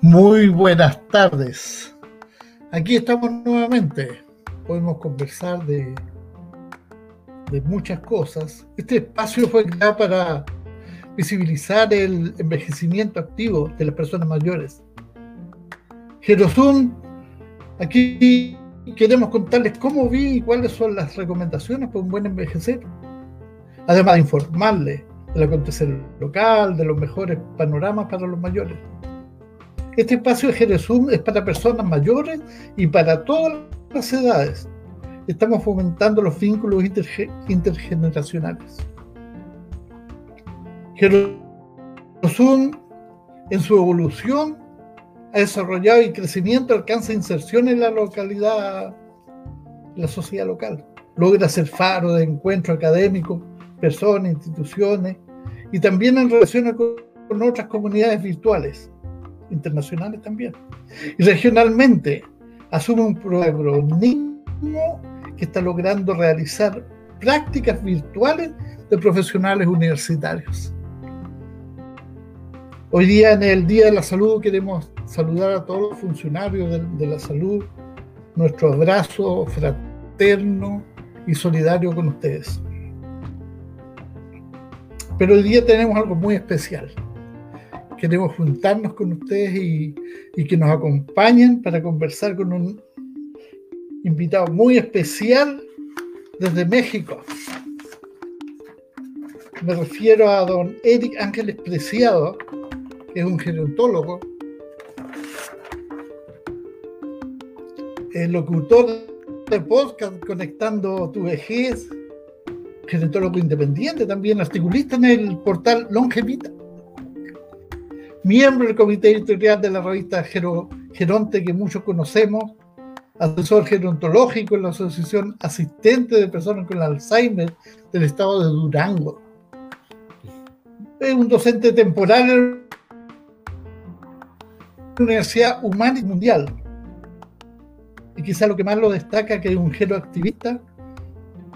Muy buenas tardes. Aquí estamos nuevamente. Podemos conversar de, muchas cosas. Este espacio fue creado para visibilizar el envejecimiento activo de las personas mayores. Jerosún, aquí queremos contarles cómo vi y cuáles son las recomendaciones para un buen envejecer. Además de informarles del acontecer local, de los mejores panoramas para los mayores. Este espacio de Jerezum es para personas mayores y para todas las edades. Estamos fomentando los vínculos intergeneracionales. Jerezum, en su evolución, ha desarrollado y crecimiento alcanza inserción en la localidad, la sociedad local. Logra ser faro de encuentro académico, personas, instituciones y también en relación con otras comunidades virtuales internacionales también. Y regionalmente asume un protagonismo que está logrando realizar prácticas virtuales de profesionales universitarios. Hoy día, en el Día de la Salud, queremos saludar a todos los funcionarios de, de la salud, nuestro abrazo fraterno y solidario con ustedes. Pero hoy día tenemos algo muy especial queremos juntarnos con ustedes y, que nos acompañen para conversar con un invitado muy especial desde México. Me refiero a don Eric Ángeles Preciado, que es un gerontólogo, el locutor de podcast Conectando tu vejez, gerontólogo independiente también, articulista en el portal Longevita miembro del comité editorial de la revista Geronte, que muchos conocemos, asesor gerontológico en la Asociación Asistente de Personas con Alzheimer del estado de Durango. Es un docente temporal en la Universidad Humana y Mundial. Y quizá lo que más lo destaca que es un geroactivista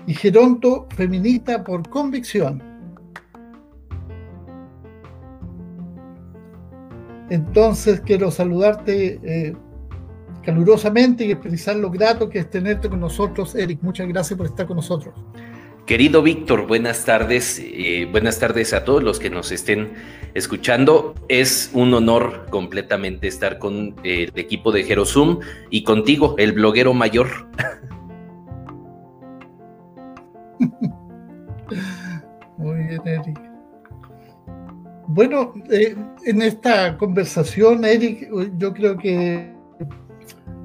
y geronto feminista por convicción Entonces quiero saludarte eh, calurosamente y expresar lo grato que es tenerte con nosotros, Eric. Muchas gracias por estar con nosotros. Querido Víctor, buenas tardes. Eh, buenas tardes a todos los que nos estén escuchando. Es un honor completamente estar con eh, el equipo de Jerosum y contigo, el bloguero mayor. Muy bien, Eric. Bueno, eh, en esta conversación, Eric, yo creo que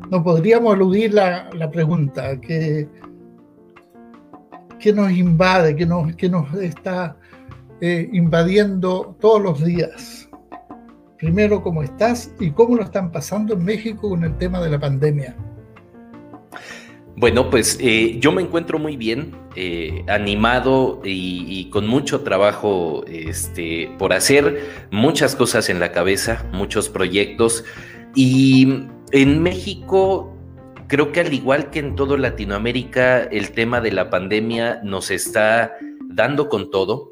no podríamos aludir la, la pregunta que, que nos invade, que nos, que nos está eh, invadiendo todos los días. Primero, ¿cómo estás y cómo lo están pasando en México con el tema de la pandemia? Bueno, pues eh, yo me encuentro muy bien, eh, animado y, con mucho trabajo este, por hacer, muchas cosas en la cabeza, muchos proyectos. Y en México, creo que al igual que en todo Latinoamérica, el tema de la pandemia nos está dando con todo.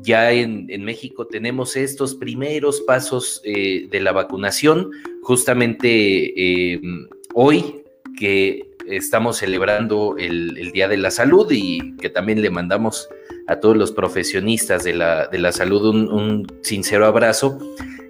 Ya en, México tenemos estos primeros pasos eh, de la vacunación. Justamente hoy que estamos celebrando el, Día de la Salud y que también le mandamos a todos los profesionistas de la, de la salud un, sincero abrazo.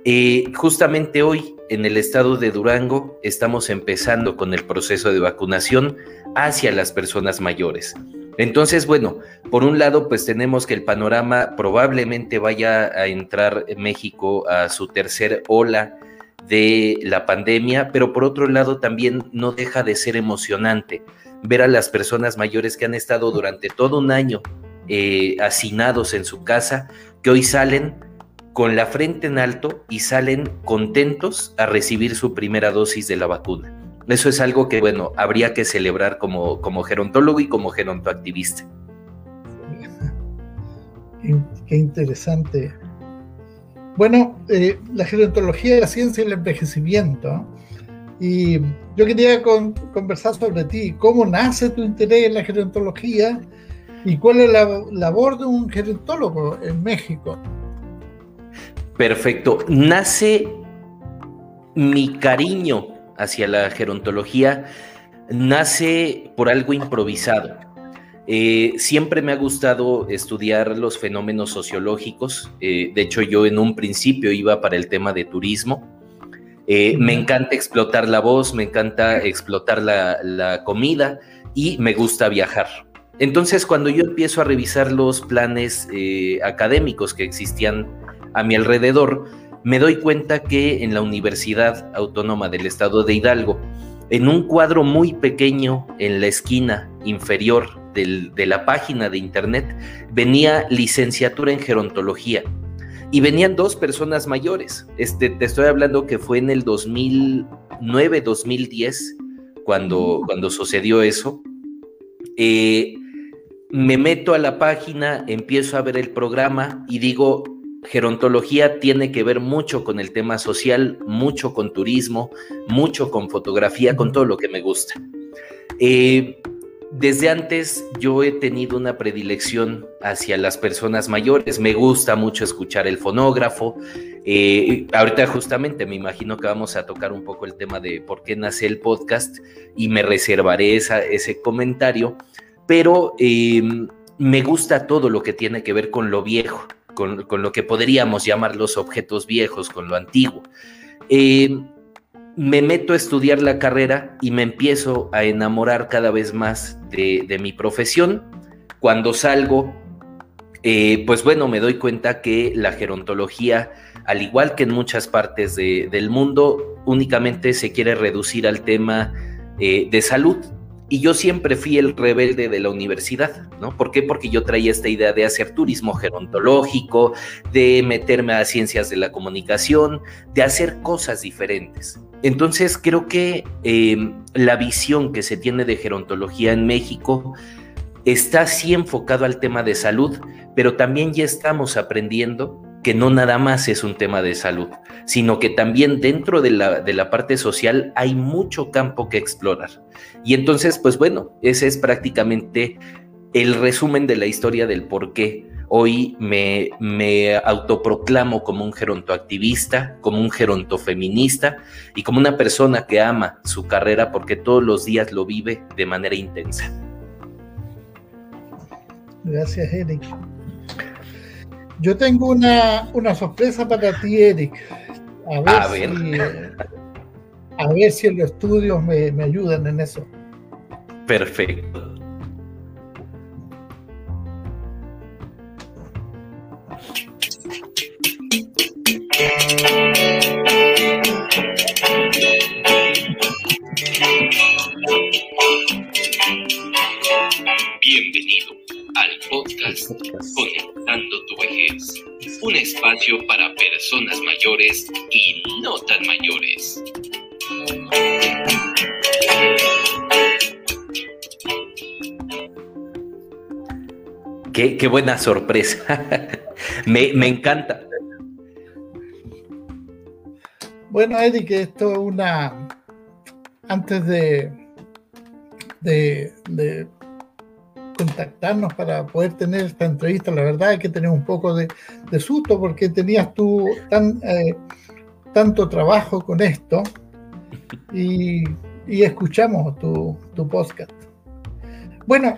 Eh, justamente hoy en el estado de Durango estamos empezando con el proceso de vacunación hacia las personas mayores. Entonces, bueno, por un lado, pues tenemos que el panorama probablemente vaya a entrar en México a su tercer ola de la pandemia, pero por otro lado también no deja de ser emocionante ver a las personas mayores que han estado durante todo un año eh, hacinados en su casa, que hoy salen con la frente en alto y salen contentos a recibir su primera dosis de la vacuna. Eso es algo que, bueno, habría que celebrar como, como gerontólogo y como gerontoactivista. Qué interesante bueno, eh, la gerontología de la ciencia y el envejecimiento. Y yo quería conversar sobre ti, cómo nace tu interés en la gerontología y cuál es la labor de un gerontólogo en México. Perfecto. Nace mi cariño hacia la gerontología nace por algo improvisado. Eh, siempre me ha gustado estudiar los fenómenos sociológicos. Eh, de hecho, yo en un principio iba para el tema de turismo. Eh, me encanta explotar la voz, me encanta explotar la, comida y me gusta viajar. Entonces, cuando yo empiezo a revisar los planes académicos que existían a mi alrededor, me doy cuenta que en la Universidad Autónoma del Estado de Hidalgo, en un cuadro muy pequeño en la esquina inferior de la página de internet, venía licenciatura en gerontología. Y venían dos personas mayores. Este, te estoy hablando que fue en el 2009, 2010, cuando, cuando sucedió eso. Eh, me meto a la página, empiezo a ver el programa y digo, gerontología tiene que ver mucho con el tema social, mucho con turismo, mucho con fotografía, con todo lo que me gusta. Eh, desde antes yo he tenido una predilección hacia las personas mayores. Me gusta mucho escuchar el fonógrafo. Eh, ahorita justamente me imagino que vamos a tocar un poco el tema de por qué nace el podcast y me reservaré ese comentario. Pero eh, me gusta todo lo que tiene que ver con lo viejo con, lo que podríamos llamar los objetos viejos, con lo antiguo. Eh, me meto a estudiar la carrera y me empiezo a enamorar cada vez más de, mi profesión. Cuando salgo, eh, pues bueno, me doy cuenta que la gerontología, al igual que en muchas partes del mundo, únicamente se quiere reducir al tema eh, de salud y yo siempre fui el rebelde de la universidad, ¿no? ¿Por qué? Porque yo traía esta idea de hacer turismo gerontológico, de meterme a ciencias de la comunicación, de hacer cosas diferentes. Entonces creo que em, la visión que se tiene de gerontología en México está así enfocado al tema de salud, pero también ya estamos aprendiendo que no nada más es un tema de salud, sino que también dentro de la, de la parte social hay mucho campo que explorar. Y entonces, pues bueno, ese es prácticamente el resumen de la historia del por qué hoy me, me autoproclamo como un gerontoactivista, como un gerontofeminista y como una persona que ama su carrera porque todos los días lo vive de manera intensa. Gracias, Eric. Yo tengo una, sorpresa para ti, Eric. A ver, Si, a ver si los estudios me, me ayudan en eso. Perfecto. Podcast Conectando tu vejez, un espacio para personas mayores y no tan mayores. Qué, buena sorpresa. me, encanta. Bueno, Eric, esto es una. Antes de, de contactarnos para poder tener esta entrevista. La verdad es que tenemos un poco de, susto porque tenías tú eh, tanto trabajo con esto y, escuchamos tu, tu, podcast. Bueno,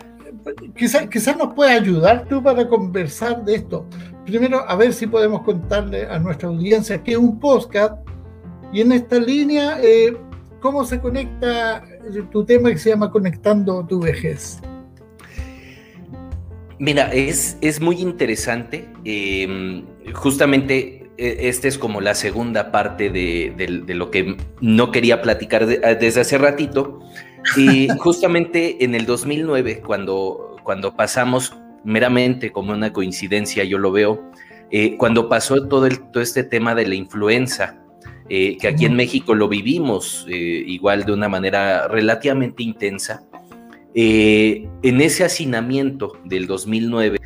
quizás quizá nos puede ayudar tú para conversar de esto. Primero, a ver si podemos contarle a nuestra audiencia que es un podcast y en esta línea, eh, ¿cómo se conecta tu tema que se llama Conectando tu vejez? Mira, es, es muy interesante. Em, justamente e, esta es como la segunda parte de, lo que no quería platicar desde hace ratito. Y justamente en el 2009, cuando, cuando pasamos meramente como una coincidencia, yo lo veo, eh, cuando pasó todo, el, todo este tema de la influenza, eh, que aquí en México lo vivimos eh, igual de una manera relativamente intensa, eh, en ese hacinamiento del 2009,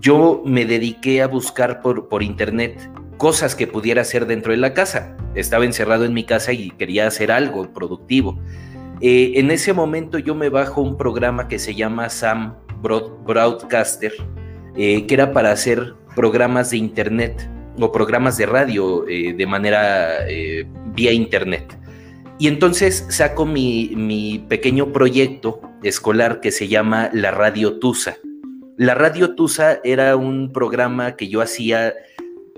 yo me dediqué a buscar por, internet cosas que pudiera hacer dentro de la casa. Estaba encerrado en mi casa y quería hacer algo productivo. Eh, en ese momento yo me bajo un programa que se llama Sam Broadcaster, eh, que era para hacer programas de internet o programas de radio de manera vía internet. Y entonces saco mi, mi, pequeño proyecto escolar que se llama La Radio Tusa. La Radio Tusa era un programa que yo hacía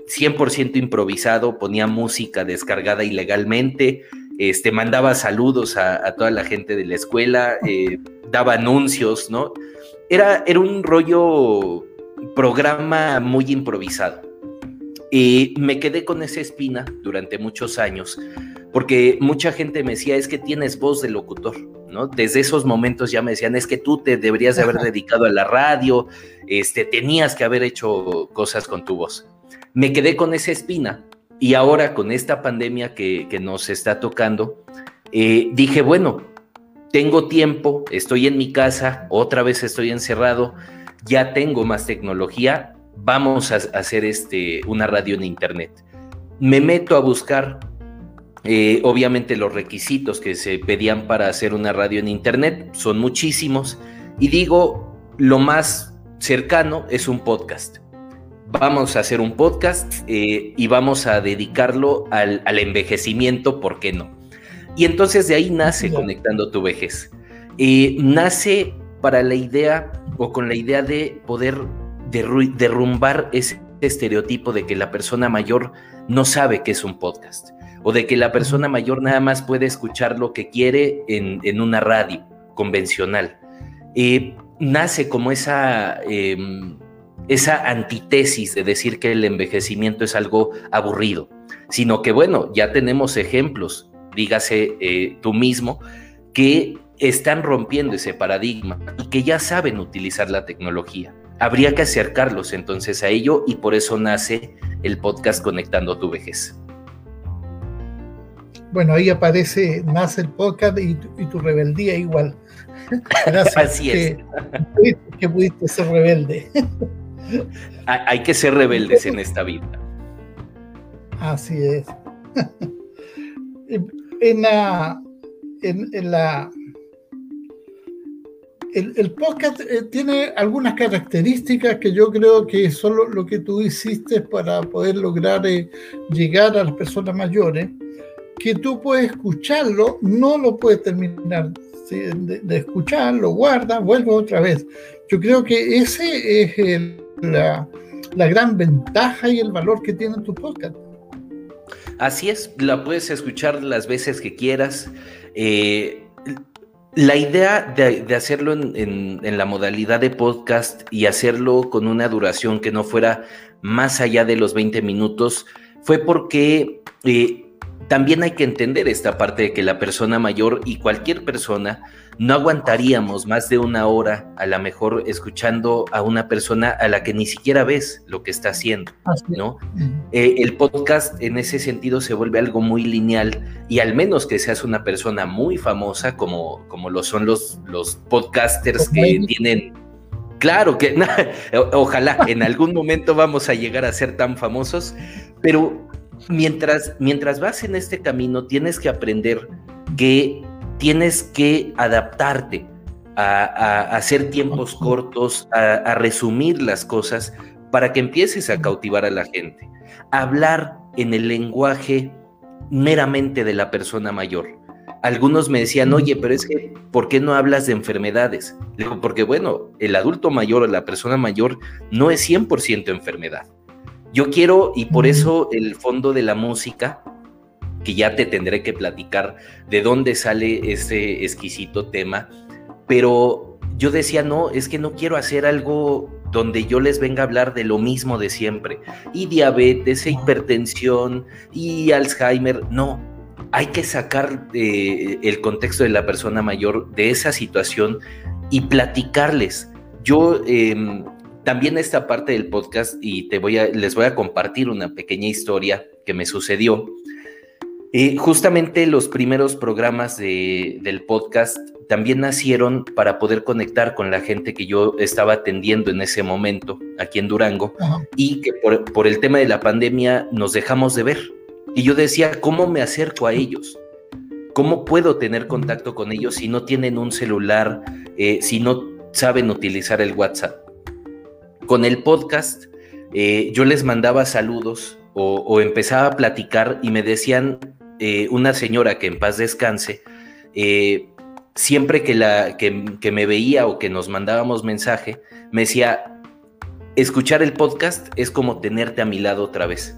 100% improvisado, ponía música descargada ilegalmente, este, mandaba saludos a, toda la gente de la escuela, eh, daba anuncios, ¿no? Era, era un rollo programa muy improvisado. Y me quedé con esa espina durante muchos años porque mucha gente me decía, es que tienes voz de locutor, ¿no? Desde esos momentos ya me decían, es que tú te deberías de haber dedicado a la radio, este, tenías que haber hecho cosas con tu voz. Me quedé con esa espina y ahora con esta pandemia que, nos está tocando, eh, dije, bueno, tengo tiempo, estoy en mi casa, otra vez estoy encerrado, ya tengo más tecnología, vamos a hacer este, una radio en internet. Me meto a buscar eh, obviamente los requisitos que se pedían para hacer una radio en internet son muchísimos y digo, lo más cercano es un podcast. Vamos a hacer un podcast eh, y vamos a dedicarlo al, envejecimiento, ¿por qué no? Y entonces de ahí nace Conectando tu vejez. Eh, nace para la idea o con la idea de poder derrumbar ese estereotipo de que la persona mayor no sabe qué es un podcast o de que la persona mayor nada más puede escuchar lo que quiere en, una radio convencional. Eh, nace como esa, em, esa antítesis de decir que el envejecimiento es algo aburrido, sino que bueno, ya tenemos ejemplos, dígase eh, tú mismo, que están rompiendo ese paradigma y que ya saben utilizar la tecnología. Habría que acercarlos entonces a ello y por eso nace el podcast Conectando tu vejez bueno, ahí aparece, nace el podcast y, tu rebeldía igual. Gracias Así es. Que, pudiste ser rebelde. Hay que ser rebeldes en esta vida. Así es. En la, en, la el, podcast eh, tiene algunas características que yo creo que son lo, que tú hiciste para poder lograr eh, llegar a las personas mayores que tú puedes escucharlo, no lo puedes terminar de, escuchar, lo guardas, vuelve otra vez. Yo creo que ese es la, gran ventaja y el valor que tiene tu podcast. Así es, la puedes escuchar las veces que quieras. Eh, la idea de, hacerlo en, la modalidad de podcast y hacerlo con una duración que no fuera más allá de los 20 minutos fue porque eh, también hay que entender esta parte de que la persona mayor y cualquier persona no aguantaríamos más de una hora a lo mejor escuchando a una persona a la que ni siquiera ves lo que está haciendo, ¿no? Eh, el podcast en ese sentido se vuelve algo muy lineal y al menos que seas una persona muy famosa como, como lo son los, los podcasters que tienen... Claro que, ojalá, en algún momento vamos a llegar a ser tan famosos, pero mientras, mientras vas en este camino, tienes que aprender que tienes que adaptarte a, hacer tiempos cortos, a, resumir las cosas para que empieces a cautivar a la gente. Hablar en el lenguaje meramente de la persona mayor. Algunos me decían, oye, pero es que, ¿por qué no hablas de enfermedades? Le digo, porque bueno, el adulto mayor o la persona mayor no es 100% enfermedad. Yo quiero, y por eso el fondo de la música, que ya te tendré que platicar de dónde sale ese exquisito tema, pero yo decía, no, es que no quiero hacer algo donde yo les venga a hablar de lo mismo de siempre, y diabetes, e hipertensión, y Alzheimer, no, hay que sacar eh, el contexto de la persona mayor de esa situación y platicarles. Yo em, también esta parte del podcast y te voy a, les voy a compartir una pequeña historia que me sucedió. Eh, justamente los primeros programas del podcast también nacieron para poder conectar con la gente que yo estaba atendiendo en ese momento aquí en Durango y que por, por, el tema de la pandemia nos dejamos de ver. Y yo decía, ¿cómo me acerco a ellos? ¿Cómo puedo tener contacto con ellos si no tienen un celular, eh, si no saben utilizar el WhatsApp? Con el podcast, eh, yo les mandaba saludos o, empezaba a platicar y me decían eh, una señora que en paz descanse, eh, siempre que, la, que, me veía o que nos mandábamos mensaje, me decía, escuchar el podcast es como tenerte a mi lado otra vez.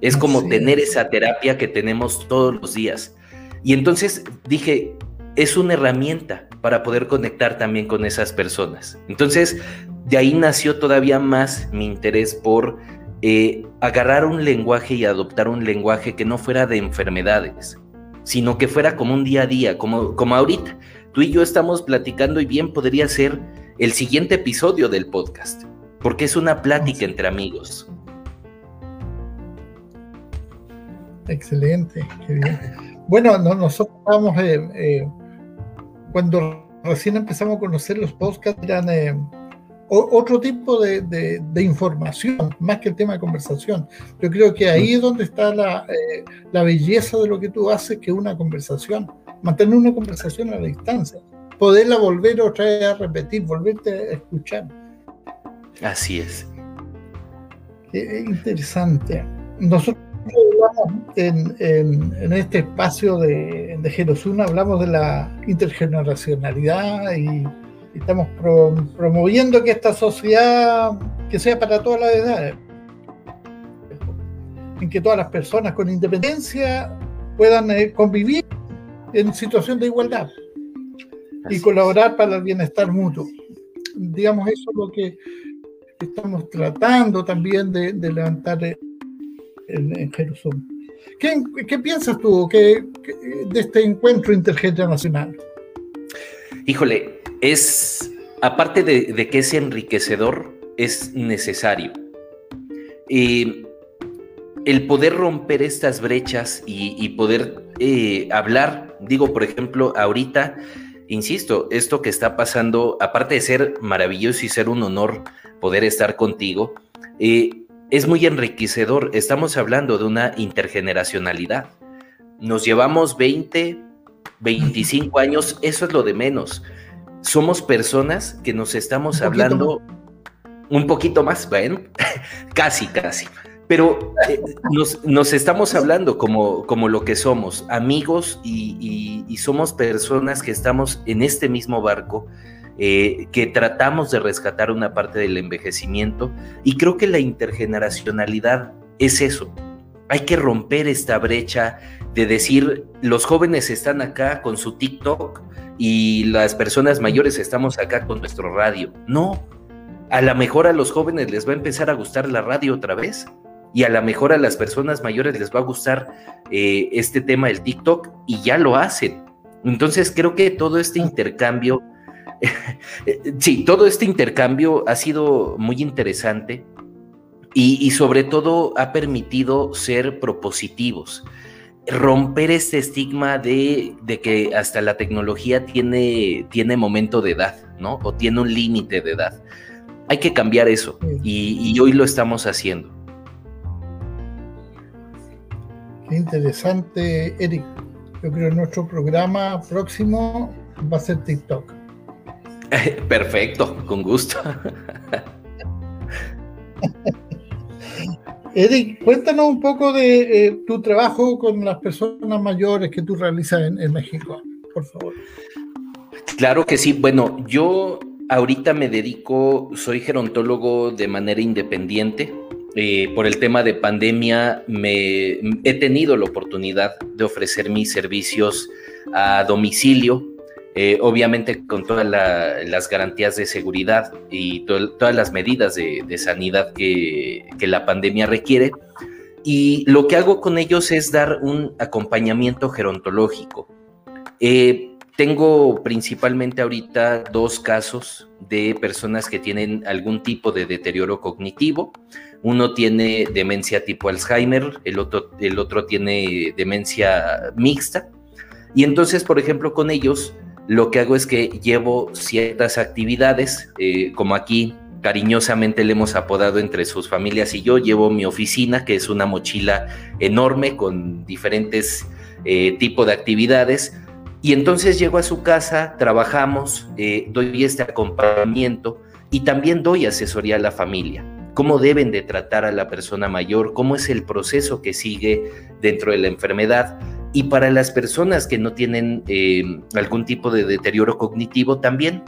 Es como tener esa terapia que tenemos todos los días. Y entonces dije, es una herramienta para poder conectar también con esas personas. Entonces, de ahí nació todavía más mi interés por eh, agarrar un lenguaje y adoptar un lenguaje que no fuera de enfermedades, sino que fuera como un día a día, como, como ahorita. Tú y yo estamos platicando y bien podría ser el siguiente episodio del podcast, porque es una plática entre amigos. Excelente, qué bien. Bueno, nosotros vamos, eh, eh, cuando recién empezamos a conocer los podcasts, eran otro tipo de, información, más que el tema de conversación. Yo creo que ahí es donde está eh, la, belleza de lo que tú haces, que una conversación, mantener una conversación a la distancia, poderla volver otra vez a repetir, volverte a escuchar. Así es. Qué interesante. Nosotros en, en, este espacio de, de hablamos de la intergeneracionalidad y estamos promoviendo que esta sociedad que sea para todas las edades, en que todas las personas con independencia puedan eh, convivir en situación de igualdad y colaborar para el bienestar mutuo. Digamos, eso es lo que estamos tratando también de, levantar en, en Jerusalén. ¿Qué, piensas tú de este encuentro intergeneracional? Híjole, es, aparte de, que es enriquecedor, es necesario. el poder romper estas brechas y, poder eh, hablar, digo, por ejemplo, ahorita, insisto, esto que está pasando, aparte de ser maravilloso y ser un honor poder estar contigo, eh, es muy enriquecedor. Estamos hablando de una intergeneracionalidad. Nos llevamos 20, 25 años, eso es lo de menos somos personas que nos estamos hablando un poquito más, bueno, casi, casi. Pero eh, nos, estamos hablando como, como lo que somos, amigos y, somos personas que estamos en este mismo barco, eh, que tratamos de rescatar una parte del envejecimiento. Y creo que la intergeneracionalidad es eso. Hay que romper esta brecha de decir, los jóvenes están acá con su TikTok, y las personas mayores estamos acá con nuestro radio. No, a lo mejor a los jóvenes les va a empezar a gustar la radio otra vez y a lo mejor a las personas mayores les va a gustar eh, este tema del TikTok y ya lo hacen. Entonces creo que todo este intercambio, sí, todo este intercambio ha sido muy interesante y sobre todo ha permitido ser propositivos romper este estigma de, que hasta la tecnología tiene, tiene momento de edad, ¿no? O tiene un límite de edad. Hay que cambiar eso y, hoy lo estamos haciendo. Qué interesante, Eric. Yo creo que nuestro programa próximo va a ser TikTok. Perfecto, con gusto. Eric, cuéntanos un poco de eh, tu trabajo con las personas mayores que tú realizas en, México, por favor. Claro que sí. Bueno, yo ahorita me dedico, soy gerontólogo de manera independiente. Eh, por el tema de pandemia, me, he tenido la oportunidad de ofrecer mis servicios a domicilio eh, obviamente con todas las garantías de seguridad y todas las medidas de, sanidad que, la pandemia requiere. Y lo que hago con ellos es dar un acompañamiento gerontológico. Eh, tengo principalmente ahorita dos casos de personas que tienen algún tipo de deterioro cognitivo. Uno tiene demencia tipo Alzheimer, el otro, el otro tiene demencia mixta. Y entonces, por ejemplo, con ellos lo que hago es que llevo ciertas actividades, eh, como aquí cariñosamente le hemos apodado entre sus familias y yo, llevo mi oficina, que es una mochila enorme con diferentes eh, tipos de actividades, y entonces llego a su casa, trabajamos, eh, doy este acompañamiento y también doy asesoría a la familia. cómo deben de tratar a la persona mayor, cómo es el proceso que sigue dentro de la enfermedad. Y para las personas que no tienen eh, algún tipo de deterioro cognitivo también,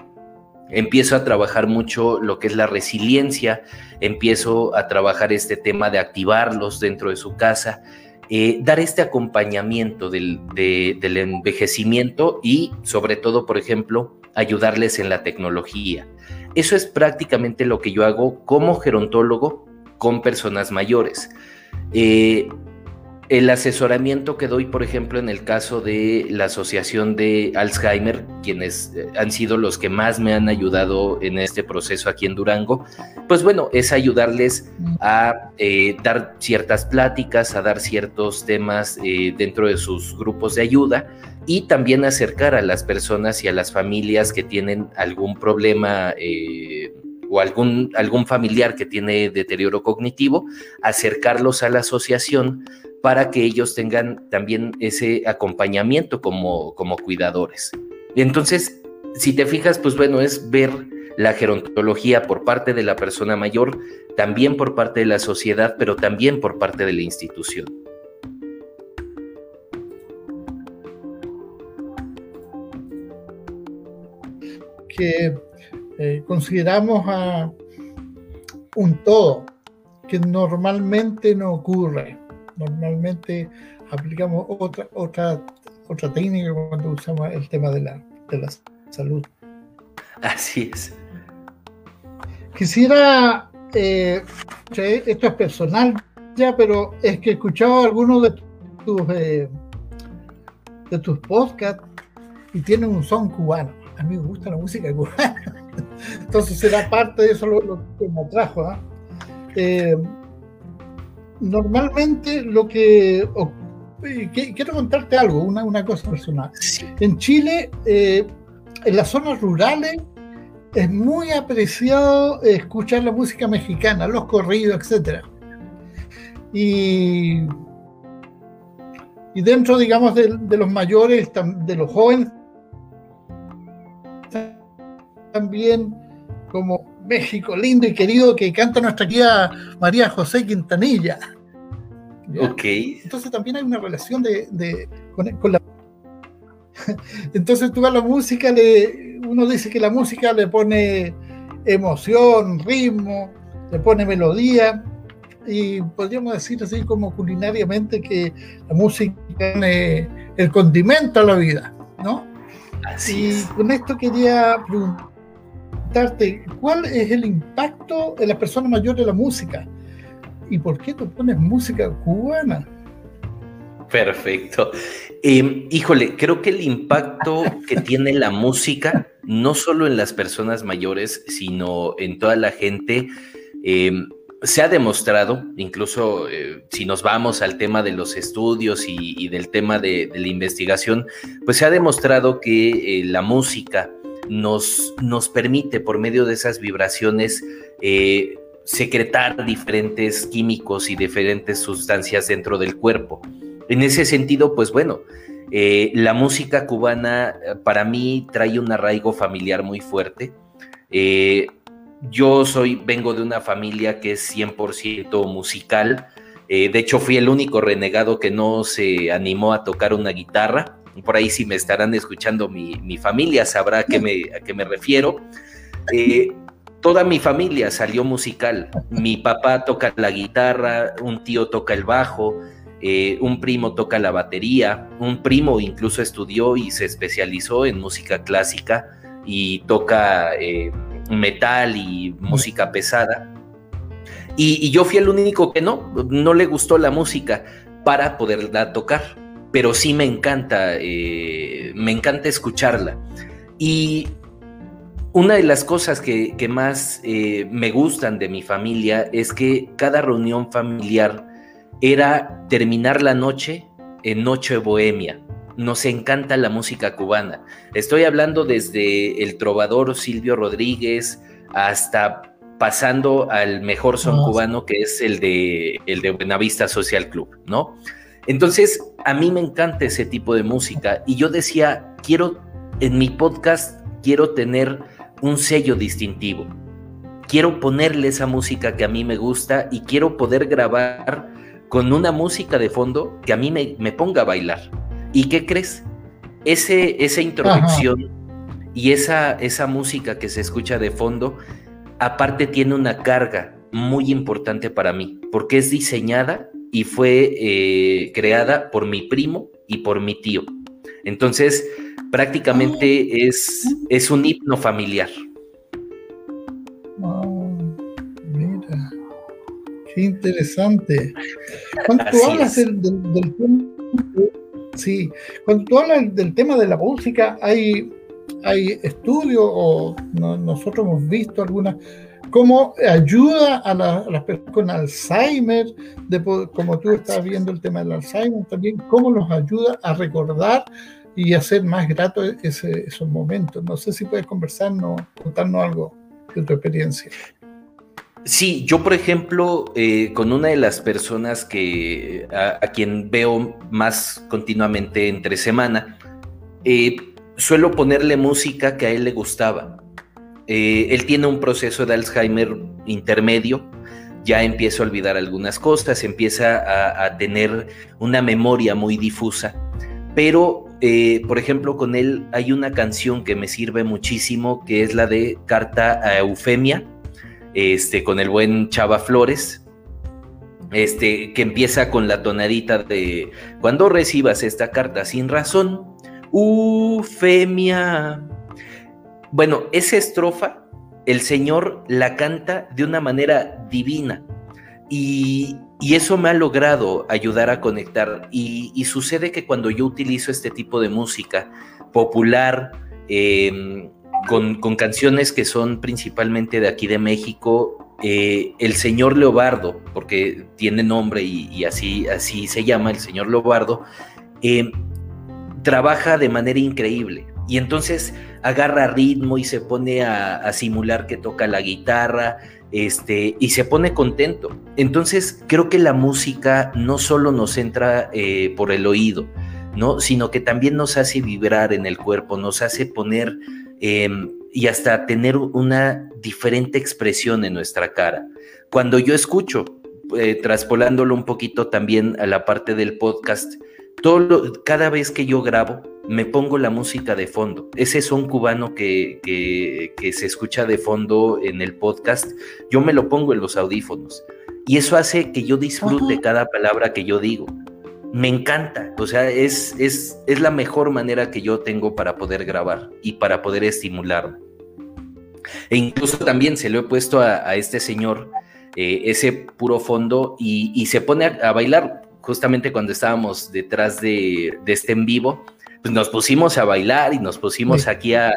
empiezo a trabajar mucho lo que es la resiliencia, empiezo a trabajar este tema de activarlos dentro de su casa, eh, dar este acompañamiento del, envejecimiento y sobre todo, por ejemplo, ayudarles en la tecnología. Eso es prácticamente lo que yo hago como gerontólogo con personas mayores. Eh, el asesoramiento que doy, por ejemplo, en el caso de la Asociación de Alzheimer, quienes eh, han sido los que más me han ayudado en este proceso aquí en Durango, pues bueno, es ayudarles a eh, dar ciertas pláticas, a dar ciertos temas dentro de sus grupos de ayuda y también acercar a las personas y a las familias que tienen algún problema eh, o algún, algún familiar que tiene deterioro cognitivo, acercarlos a la asociación para que ellos tengan también ese acompañamiento como, como cuidadores. Entonces, si te fijas, pues bueno, es ver la gerontología por parte de la persona mayor, también por parte de la sociedad, pero también por parte de la institución. que eh, consideramos a un todo que normalmente no ocurre. Normalmente aplicamos otra, otra, otra técnica cuando usamos el tema de la, de la salud. Así es. Quisiera, eh, esto es personal ya, pero es que he escuchado algunos de tus, eh, de tus podcasts y tienen un son cubano a mí me gusta la música cubana. Entonces será parte de eso lo, que me atrajo. ¿ah? Eh, normalmente lo que... quiero contarte algo, una, una cosa personal. En Chile, eh, en las zonas rurales, es muy apreciado escuchar la música mexicana, los corridos, etc. Y, y dentro, digamos, de, de los mayores, de los jóvenes, también como México lindo y querido que canta nuestra tía María José Quintanilla. Ok. Entonces también hay una relación de, con, la... Entonces tú a la música, le, uno dice que la música le pone emoción, ritmo, le pone melodía y podríamos decir así como culinariamente que la música es el condimento a la vida, ¿no? Así y con esto quería preguntar cuál es el impacto en las personas mayores de la música y por qué tú pones música cubana. Perfecto. Em, híjole, creo que el impacto que tiene la música, no solo en las personas mayores, sino en toda la gente, em, se ha demostrado, incluso eh, si nos vamos al tema de los estudios y, del tema de, la investigación, pues se ha demostrado que eh, la música nos, nos permite por medio de esas vibraciones eh, secretar diferentes químicos y diferentes sustancias dentro del cuerpo. En ese sentido, pues bueno, eh, la música cubana eh, para mí trae un arraigo familiar muy fuerte. yo soy, vengo de una familia que es 100% musical. de hecho, fui el único renegado que no se animó a tocar una guitarra por ahí si me estarán escuchando mi, familia sabrá a qué me, a qué me refiero. Eh, toda mi familia salió musical. Mi papá toca la guitarra, un tío toca el bajo, eh, un primo toca la batería, un primo incluso estudió y se especializó en música clásica y toca eh, metal y música pesada. Y, y, yo fui el único que no, no le gustó la música para poderla tocar pero sí me encanta, eh, me encanta escucharla. Y una de las cosas que, más eh, me gustan de mi familia es que cada reunión familiar era terminar la noche en Noche Bohemia. Nos encanta la música cubana. Estoy hablando desde el trovador Silvio Rodríguez hasta pasando al mejor son cubano que es el de, el de Buenavista Social Club, ¿no? Entonces, a mí me encanta ese tipo de música y yo decía, quiero, en mi podcast, quiero tener un sello distintivo. quiero ponerle esa música que a mí me gusta y quiero poder grabar con una música de fondo que a mí me, ponga a bailar. ¿Y qué crees? Ese, esa introducción y esa, esa música que se escucha de fondo, aparte tiene una carga muy importante para mí, porque es diseñada y fue eh, creada por mi primo y por mi tío. Entonces, prácticamente es, es un himno familiar. mira, qué interesante. Cuando tú hablas del, tema, sí, cuando tú hablas del tema de la música, hay, hay estudios o nosotros hemos visto algunas cómo ayuda a, las personas con Alzheimer, como tú estás viendo el tema del Alzheimer, también cómo los ayuda a recordar y hacer más grato esos momentos. No sé si puedes conversarnos, contarnos algo de tu experiencia. Sí, yo por ejemplo, eh, con una de las personas que a, quien veo más continuamente entre semana, eh, suelo ponerle música que a él le gustaba. Eh, él tiene un proceso de Alzheimer intermedio, ya empieza a olvidar algunas cosas, empieza a, tener una memoria muy difusa, pero eh, por ejemplo, con él hay una canción que me sirve muchísimo, que es la de Carta a Eufemia, este, con el buen Chava Flores, este, que empieza con la tonadita de cuando recibas esta carta sin razón, Eufemia. Bueno, esa estrofa, el Señor la canta de una manera divina. Y, y eso me ha logrado ayudar a conectar. Y, sucede que cuando yo utilizo este tipo de música popular, em, con, canciones que son principalmente de aquí de México, eh, el señor Leobardo, porque tiene nombre y, así, así se llama, el señor Leobardo, em, trabaja de manera increíble. Y entonces agarra ritmo y se pone a simular que toca la guitarra, este, y se pone contento. Entonces, creo que la música no solo nos entra eh, por el oído, ¿no? Sino que también nos hace vibrar en el cuerpo, nos hace poner em, y hasta tener una diferente expresión en nuestra cara. Cuando yo escucho, eh, traspolándolo un poquito también a la parte del podcast, todo cada vez que yo grabo, me pongo la música de fondo. Ese son cubano que, que, se escucha de fondo en el podcast, yo me lo pongo en los audífonos. Y eso hace que yo disfrute cada palabra que yo digo. Me encanta, o sea, es, es, es la mejor manera que yo tengo para poder grabar y para poder estimularme. E incluso también se lo he puesto a, este señor eh, ese puro fondo y, se pone a, bailar justamente cuando estábamos detrás de, de este en vivo pues nos pusimos a bailar y nos pusimos aquí a,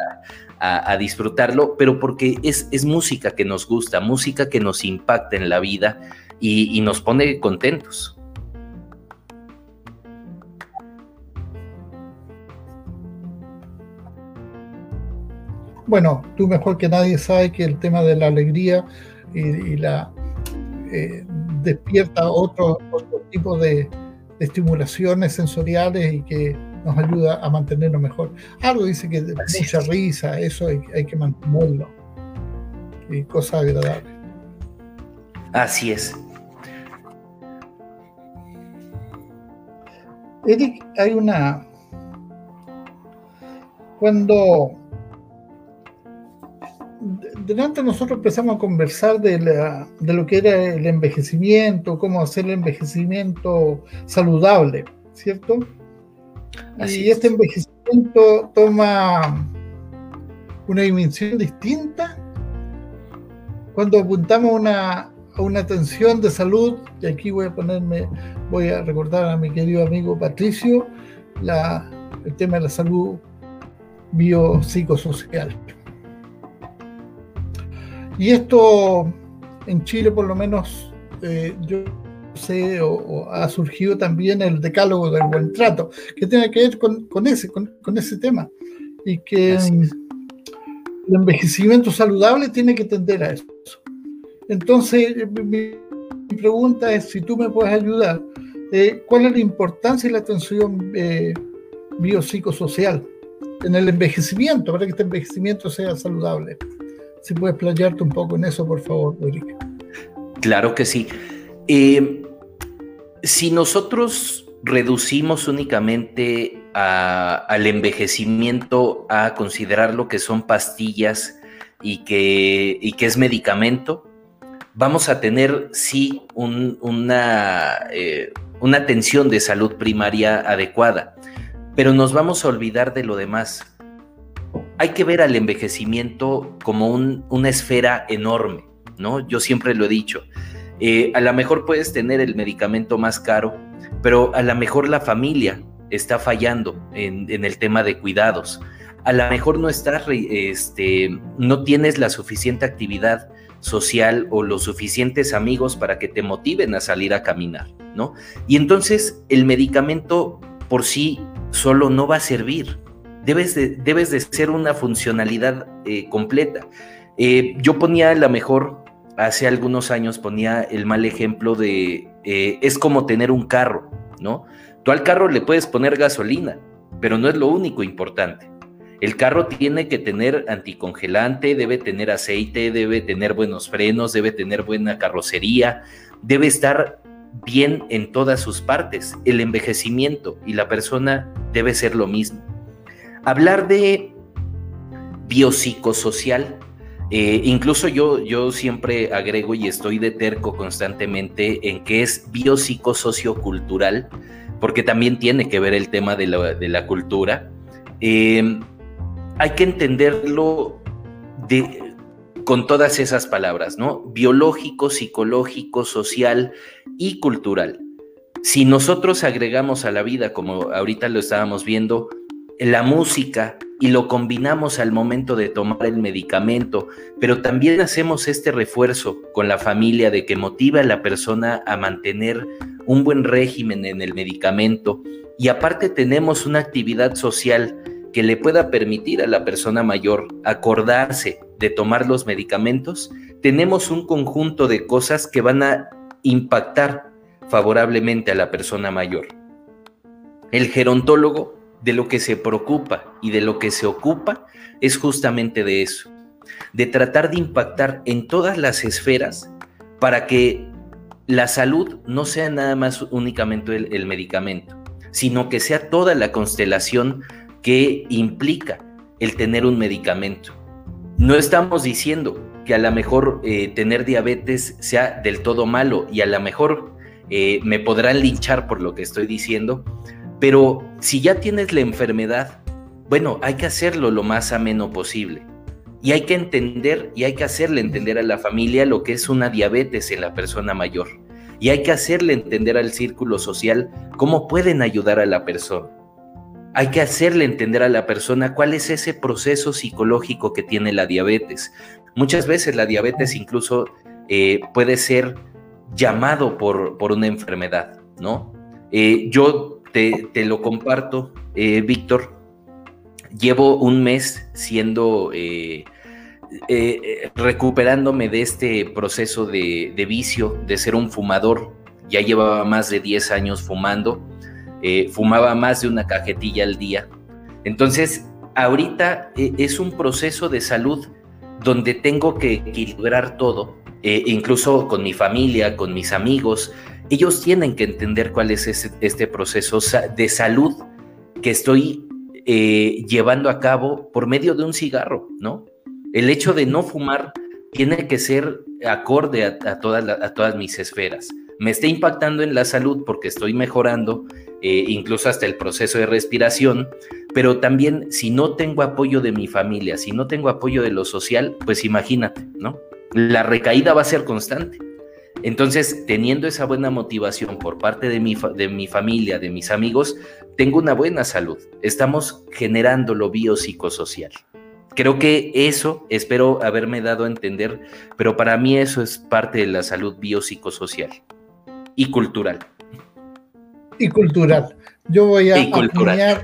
disfrutarlo, pero porque es, es, música que nos gusta, música que nos impacta en la vida y, nos pone contentos. Bueno, tú mejor que nadie sabes que el tema de la alegría y, la eh, despierta otro, otro tipo de estimulaciones sensoriales y que nos ayuda a mantenernos mejor. Algo dice que mucha risa, eso hay, que mantenerlo. Y cosas agradables. Así es. Eric, hay una. Cuando delante nosotros empezamos a conversar de, de, lo que era el envejecimiento, cómo hacer el envejecimiento saludable, ¿cierto? Y este envejecimiento toma una dimensión distinta cuando apuntamos una, a una atención de salud, y aquí voy a ponerme, voy a recordar a mi querido amigo Patricio, la, el tema de la salud biopsicosocial. Y esto en Chile por lo menos eh, yo o, ha surgido también el decálogo del buen trato, que tiene que ver con, ese, con, ese tema. Y que el envejecimiento saludable tiene que tender a eso. Entonces, mi, pregunta es si tú me puedes ayudar, eh, ¿cuál es la importancia y la atención eh, biopsicosocial en el envejecimiento para que este envejecimiento sea saludable? Si puedes playarte un poco en eso, por favor, Eric. Claro que sí. Eh, si nosotros reducimos únicamente al envejecimiento a considerar lo que son pastillas y que, y que es medicamento, vamos a tener sí una, eh, una atención de salud primaria adecuada, pero nos vamos a olvidar de lo demás. Hay que ver al envejecimiento como una esfera enorme, ¿no? Yo siempre lo he dicho. Eh, a lo mejor puedes tener el medicamento más caro, pero a lo mejor la familia está fallando en, el tema de cuidados. A lo mejor no estás, este, no tienes la suficiente actividad social o los suficientes amigos para que te motiven a salir a caminar, ¿no? Y entonces el medicamento por sí solo no va a servir. Debes de, debes de ser una funcionalidad eh, completa. Eh, yo ponía la mejor, hace algunos años ponía el mal ejemplo de, eh, es como tener un carro, ¿no? Tú al carro le puedes poner gasolina, pero no es lo único importante. El carro tiene que tener anticongelante, debe tener aceite, debe tener buenos frenos, debe tener buena carrocería, debe estar bien en todas sus partes. El envejecimiento y la persona debe ser lo mismo. Hablar de biopsicosocial, eh, incluso yo, yo siempre agrego y estoy de terco constantemente en que es biopsicosociocultural, porque también tiene que ver el tema de la, cultura. Eh, hay que entenderlo de, con todas esas palabras, ¿no? Biológico, psicológico, social y cultural. Si nosotros agregamos a la vida, como ahorita lo estábamos viendo, la música y lo combinamos al momento de tomar el medicamento, pero también hacemos este refuerzo con la familia de que motiva a la persona a mantener un buen régimen en el medicamento y aparte tenemos una actividad social que le pueda permitir a la persona mayor acordarse de tomar los medicamentos, tenemos un conjunto de cosas que van a impactar favorablemente a la persona mayor. El gerontólogo de lo que se preocupa y de lo que se ocupa es justamente de eso, de tratar de impactar en todas las esferas para que la salud no sea nada más únicamente el, medicamento, sino que sea toda la constelación que implica el tener un medicamento. No estamos diciendo que a lo mejor eh, tener diabetes sea del todo malo y a lo mejor eh, me podrán linchar por lo que estoy diciendo, pero si ya tienes la enfermedad, bueno, hay que hacerlo lo más ameno posible. Y hay que entender y hay que hacerle entender a la familia lo que es una diabetes en la persona mayor. Y hay que hacerle entender al círculo social cómo pueden ayudar a la persona hay que hacerle entender a la persona cuál es ese proceso psicológico que tiene la diabetes. Muchas veces la diabetes incluso eh, puede ser llamado por, por una enfermedad, ¿no? Eh, yo te, lo comparto, eh, Víctor, llevo un mes siendo, recuperándome de este proceso de, de vicio, de ser un fumador, ya llevaba más de 10 años fumando, eh, fumaba más de una cajetilla al día. Entonces, ahorita eh, es un proceso de salud donde tengo que equilibrar todo, eh, incluso con mi familia, con mis amigos. Ellos tienen que entender cuál es este proceso de salud que estoy llevando a cabo por medio de un cigarro, ¿no? El hecho de no fumar tiene que ser acorde a, todas, a todas mis esferas. Me está impactando en la salud porque estoy mejorando eh, incluso hasta el proceso de respiración, pero también si no tengo apoyo de mi familia, si no tengo apoyo de lo social, pues imagínate, ¿no? La recaída va a ser constante. Entonces, teniendo esa buena motivación por parte de mi, de mi familia, de mis amigos, tengo una buena salud. Estamos generando lo biopsicosocial. Creo que eso, espero haberme dado a entender, pero para mí eso es parte de la salud biopsicosocial y cultural y cultural. Yo voy a acuñar,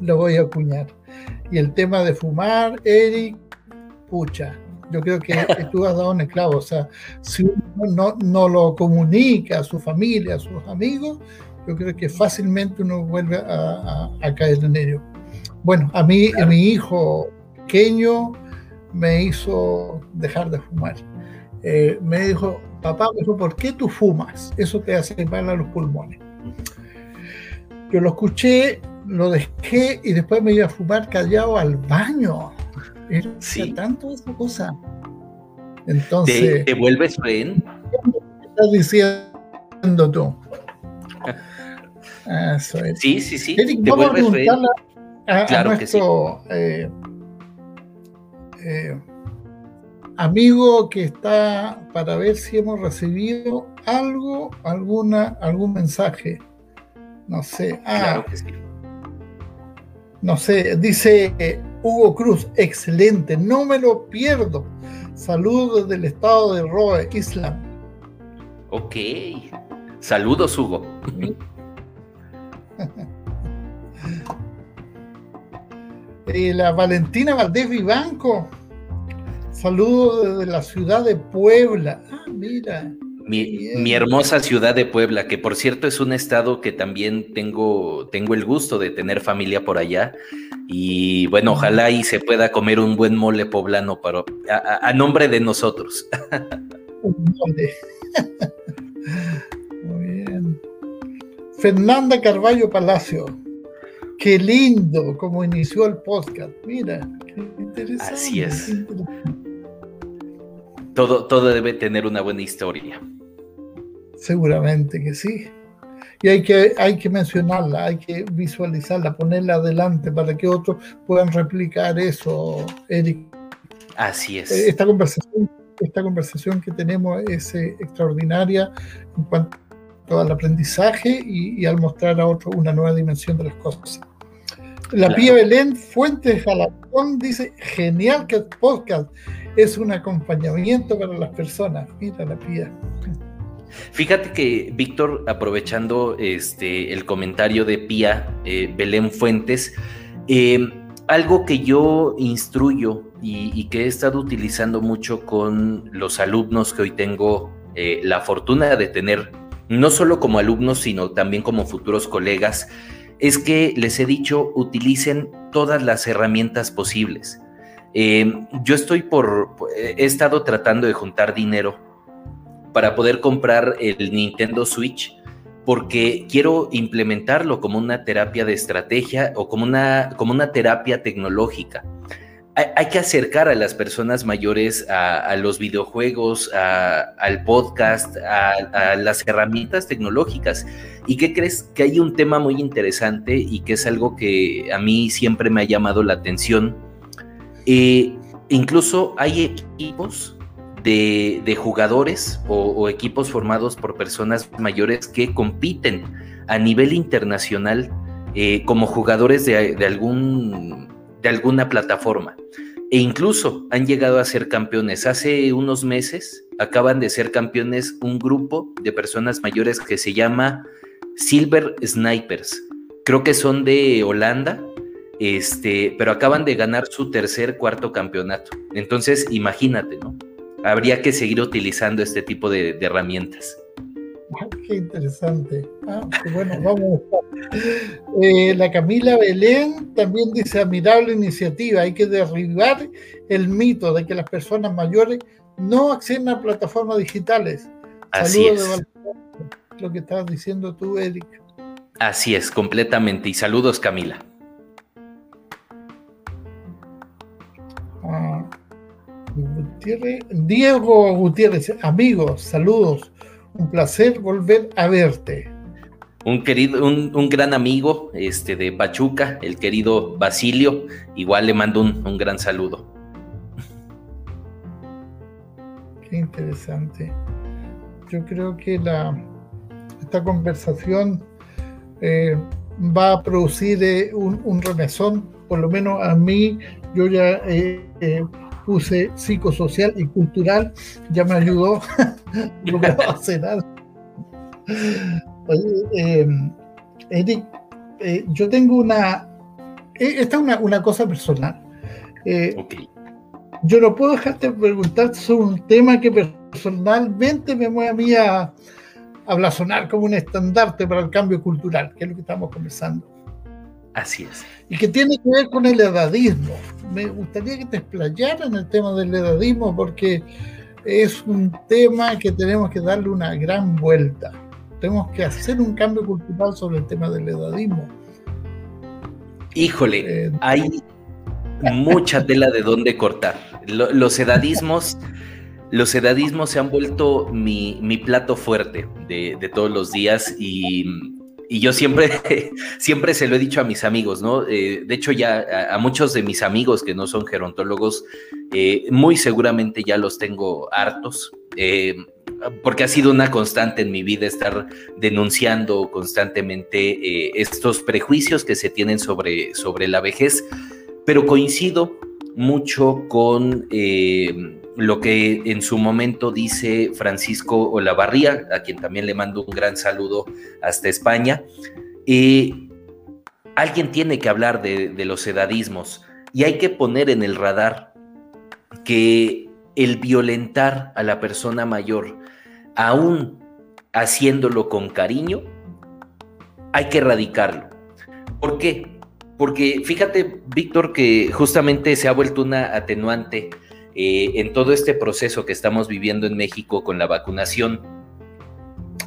lo voy a acuñar. Y el tema de fumar, Eric, pucha, yo creo que, tú has dado un esclavo. O sea, si uno no, lo comunica a su familia, a sus amigos, yo creo que fácilmente uno vuelve a, caer en ello. Bueno, a mí, mi hijo pequeño, me hizo dejar de fumar. Eh, me dijo, papá, ¿por qué tú fumas? Eso te hace mal a los pulmones. Yo lo escuché, lo dejé y después me iba a fumar callado al baño. Era Sí. tanto esa cosa. Entonces, ¿Te, te vuelves rehén? ¿qué estás diciendo tú? Eso es. Sí, sí, sí. Eric, Te vamos vuelves rehén. a, a Claro que sí. nuestro eh, eh, amigo que está para ver si hemos recibido algo, alguna, algún mensaje. No sé. Ah, Claro que sí. no sé. Dice Hugo Cruz, excelente, no me lo pierdo. Saludos del estado de Roe, Islam. Ok. Saludos, Hugo. Eh, la Valentina Valdés Vivanco. Saludos desde la ciudad de Puebla. Ah, mira. Mi, hermosa ciudad de Puebla, que por cierto es un estado que también tengo, tengo el gusto de tener familia por allá. Y bueno, ojalá y se pueda comer un buen mole poblano para, a, nombre de nosotros. Muy bien. Fernanda Carballo Palacio. Qué lindo como inició el podcast. Mira, qué interesante. Así es. Todo, todo debe tener una buena historia. Seguramente que sí. Y hay que, hay que mencionarla, hay que visualizarla, ponerla adelante para que otros puedan replicar eso, Eric. Así es. Eh, Esta conversación, esta conversación que tenemos es eh, extraordinaria en cuanto al aprendizaje y, y al mostrar a otros una nueva dimensión de las cosas. La Claro. Pía Belén Fuentes Jalapón dice, genial que el podcast es un acompañamiento para las personas. Mira la Pía. Fíjate que, Víctor, aprovechando este, el comentario de Pía eh, Belén Fuentes, eh, algo que yo instruyo y, que he estado utilizando mucho con los alumnos que hoy tengo eh, la fortuna de tener, no solo como alumnos, sino también como futuros colegas, es que les he dicho, utilicen todas las herramientas posibles. Eh, yo estoy por, he estado tratando de juntar dinero para poder comprar el Nintendo Switch porque quiero implementarlo como una terapia de estrategia o como una, como una terapia tecnológica. Hay, hay que acercar a las personas mayores a, a los videojuegos, a, al podcast, a, a, las herramientas tecnológicas. ¿Y qué crees? Que hay un tema muy interesante y que es algo que a mí siempre me ha llamado la atención. Eh, incluso hay equipos de, jugadores o, o, equipos formados por personas mayores que compiten a nivel internacional eh, como jugadores de, de, algún, de alguna plataforma. E incluso han llegado a ser campeones. Hace unos meses acaban de ser campeones un grupo de personas mayores que se llama Silver Snipers. Creo que son de Holanda, este, pero acaban de ganar su tercer, cuarto campeonato. Entonces, imagínate, ¿no? Habría que seguir utilizando este tipo de, de herramientas. Ah, qué interesante. Ah, bueno, vamos eh, La Camila Belén también dice, admirable iniciativa, hay que derribar el mito de que las personas mayores no acceden a plataformas digitales. Así Saludos es. De lo que estabas diciendo tú, Eric. Así es, completamente. Y saludos, Camila. Gutiérrez, Diego Gutiérrez, amigos, saludos. Un placer volver a verte. Un querido, un, un, gran amigo este, de Pachuca, el querido Basilio, igual le mando un, un gran saludo. Qué interesante. Yo creo que la, esta conversación eh, va a producir eh, un, un, remesón, por lo menos a mí, yo ya eh, puse psicosocial y cultural, ya me ayudó, no a hacer nada. Eh, Eric, eh, yo tengo una, eh, esta es una, una, cosa personal. Okay. Yo no puedo dejarte preguntar sobre un tema que personalmente me mueve a mí a, a blasonar como un estandarte para el cambio cultural, que es lo que estamos conversando. Así es. Y que tiene que ver con el edadismo. Me gustaría que te explayara en el tema del edadismo porque es un tema que tenemos que darle una gran vuelta. Tenemos que hacer un cambio cultural sobre el tema del edadismo. Híjole, eh, hay mucha tela de dónde cortar. los edadismos, los edadismos se han vuelto mi, plato fuerte de, todos los días y, yo siempre, siempre se lo he dicho a mis amigos, ¿no? Eh, de hecho, ya a, muchos de mis amigos que no son gerontólogos, eh, muy seguramente ya los tengo hartos. Eh, porque ha sido una constante en mi vida estar denunciando constantemente estos prejuicios que se tienen sobre, sobre la vejez pero coincido mucho con lo que en su momento dice Francisco Olavarría, a quien también le mando un gran saludo hasta España. Eh, alguien tiene que hablar de, de los edadismos y hay que poner en el radar que el violentar a la persona mayor, aún haciéndolo con cariño, hay que erradicarlo. ¿Por qué? Porque fíjate, Víctor, que justamente se ha vuelto una atenuante eh, en todo este proceso que estamos viviendo en México con la vacunación.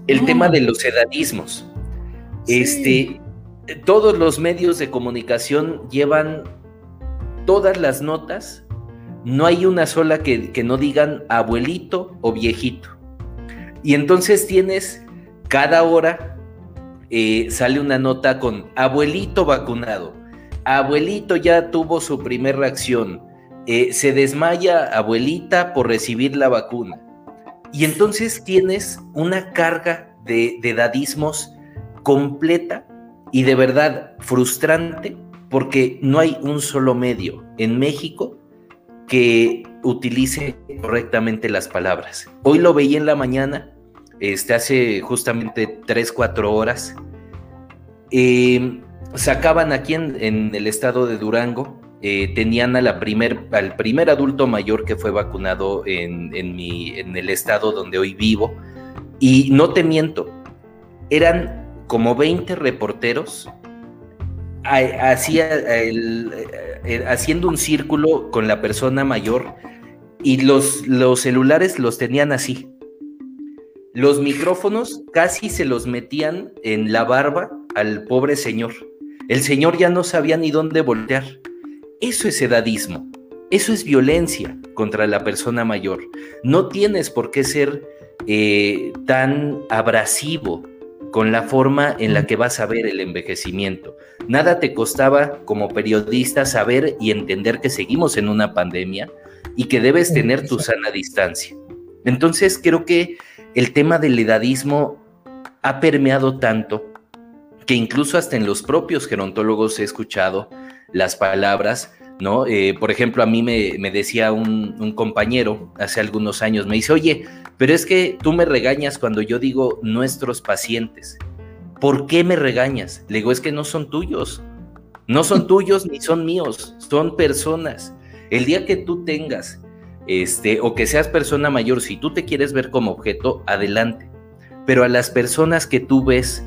El tema de los edadismos. Este, todos los medios de comunicación llevan todas las notas. No hay una sola que, que no digan abuelito o viejito. Y entonces tienes cada hora eh, sale una nota con abuelito vacunado, Abuelito ya tuvo su primer reacción. Eh, se desmaya abuelita por recibir la vacuna. Y entonces tienes una carga de, de dadismos completa y de verdad frustrante porque no hay un solo medio en México que utilice correctamente las palabras. Hoy lo veía en la mañana, este, hace justamente 3, 4 horas. Eh, sacaban aquí en, el estado de Durango, eh, tenían primer, al primer adulto mayor que fue vacunado en, el estado donde hoy vivo. Y no te miento, eran como 20 reporteros eh, haciendo un círculo con la persona mayor y los, los celulares los tenían así. Los micrófonos casi se los metían en la barba al pobre señor. El Señor ya no sabía ni dónde voltear. Eso es edadismo. Eso es violencia contra la persona mayor. No tienes por qué ser eh, tan abrasivo con la forma en la que vas a ver el envejecimiento. Nada te costaba como periodista saber y entender que seguimos en una pandemia y que debes tener tu sana distancia. Entonces creo que el tema del edadismo ha permeado tanto que incluso hasta en los propios gerontólogos he escuchado las palabras, ¿no? Eh, por ejemplo, a mí me, decía un, compañero hace algunos años, me dice, oye, pero es que tú me regañas cuando yo digo nuestros pacientes. ¿Por qué me regañas? Le digo, es que no son tuyos. No son tuyos ni son míos, son personas. El día que tú tengas, este, o que seas persona mayor, si tú te quieres ver como objeto, adelante. Pero a las personas que tú ves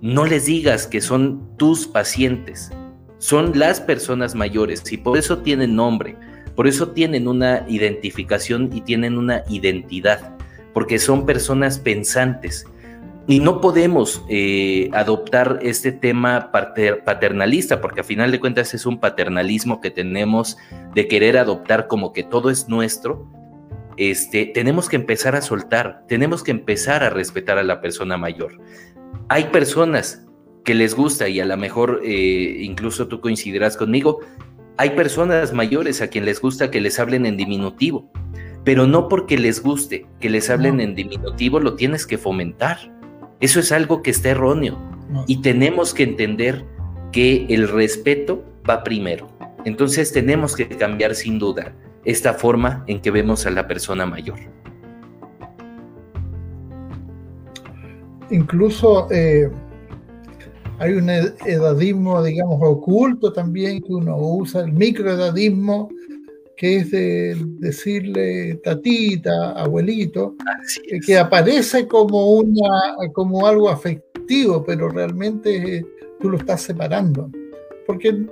no les digas que son tus pacientes, son las personas mayores y por eso tienen nombre, por eso tienen una identificación y tienen una identidad, porque son personas pensantes. Y no podemos eh, adoptar este tema paternalista, porque a final de cuentas es un paternalismo que tenemos de querer adoptar como que todo es nuestro. Este, tenemos que empezar a soltar, tenemos que empezar a respetar a la persona mayor hay personas que les gusta y a lo mejor eh, incluso tú coincidirás conmigo, hay personas mayores a quien les gusta que les hablen en diminutivo, pero no porque les guste que les hablen en diminutivo lo tienes que fomentar. Eso es algo que está erróneo y tenemos que entender que el respeto va primero. Entonces tenemos que cambiar sin duda esta forma en que vemos a la persona mayor. incluso eh, hay un edadismo, digamos, oculto también que uno usa, el microedadismo, que es de decirle tatita, abuelito, eh, que aparece como, una, como algo afectivo, pero realmente tú lo estás separando. Porque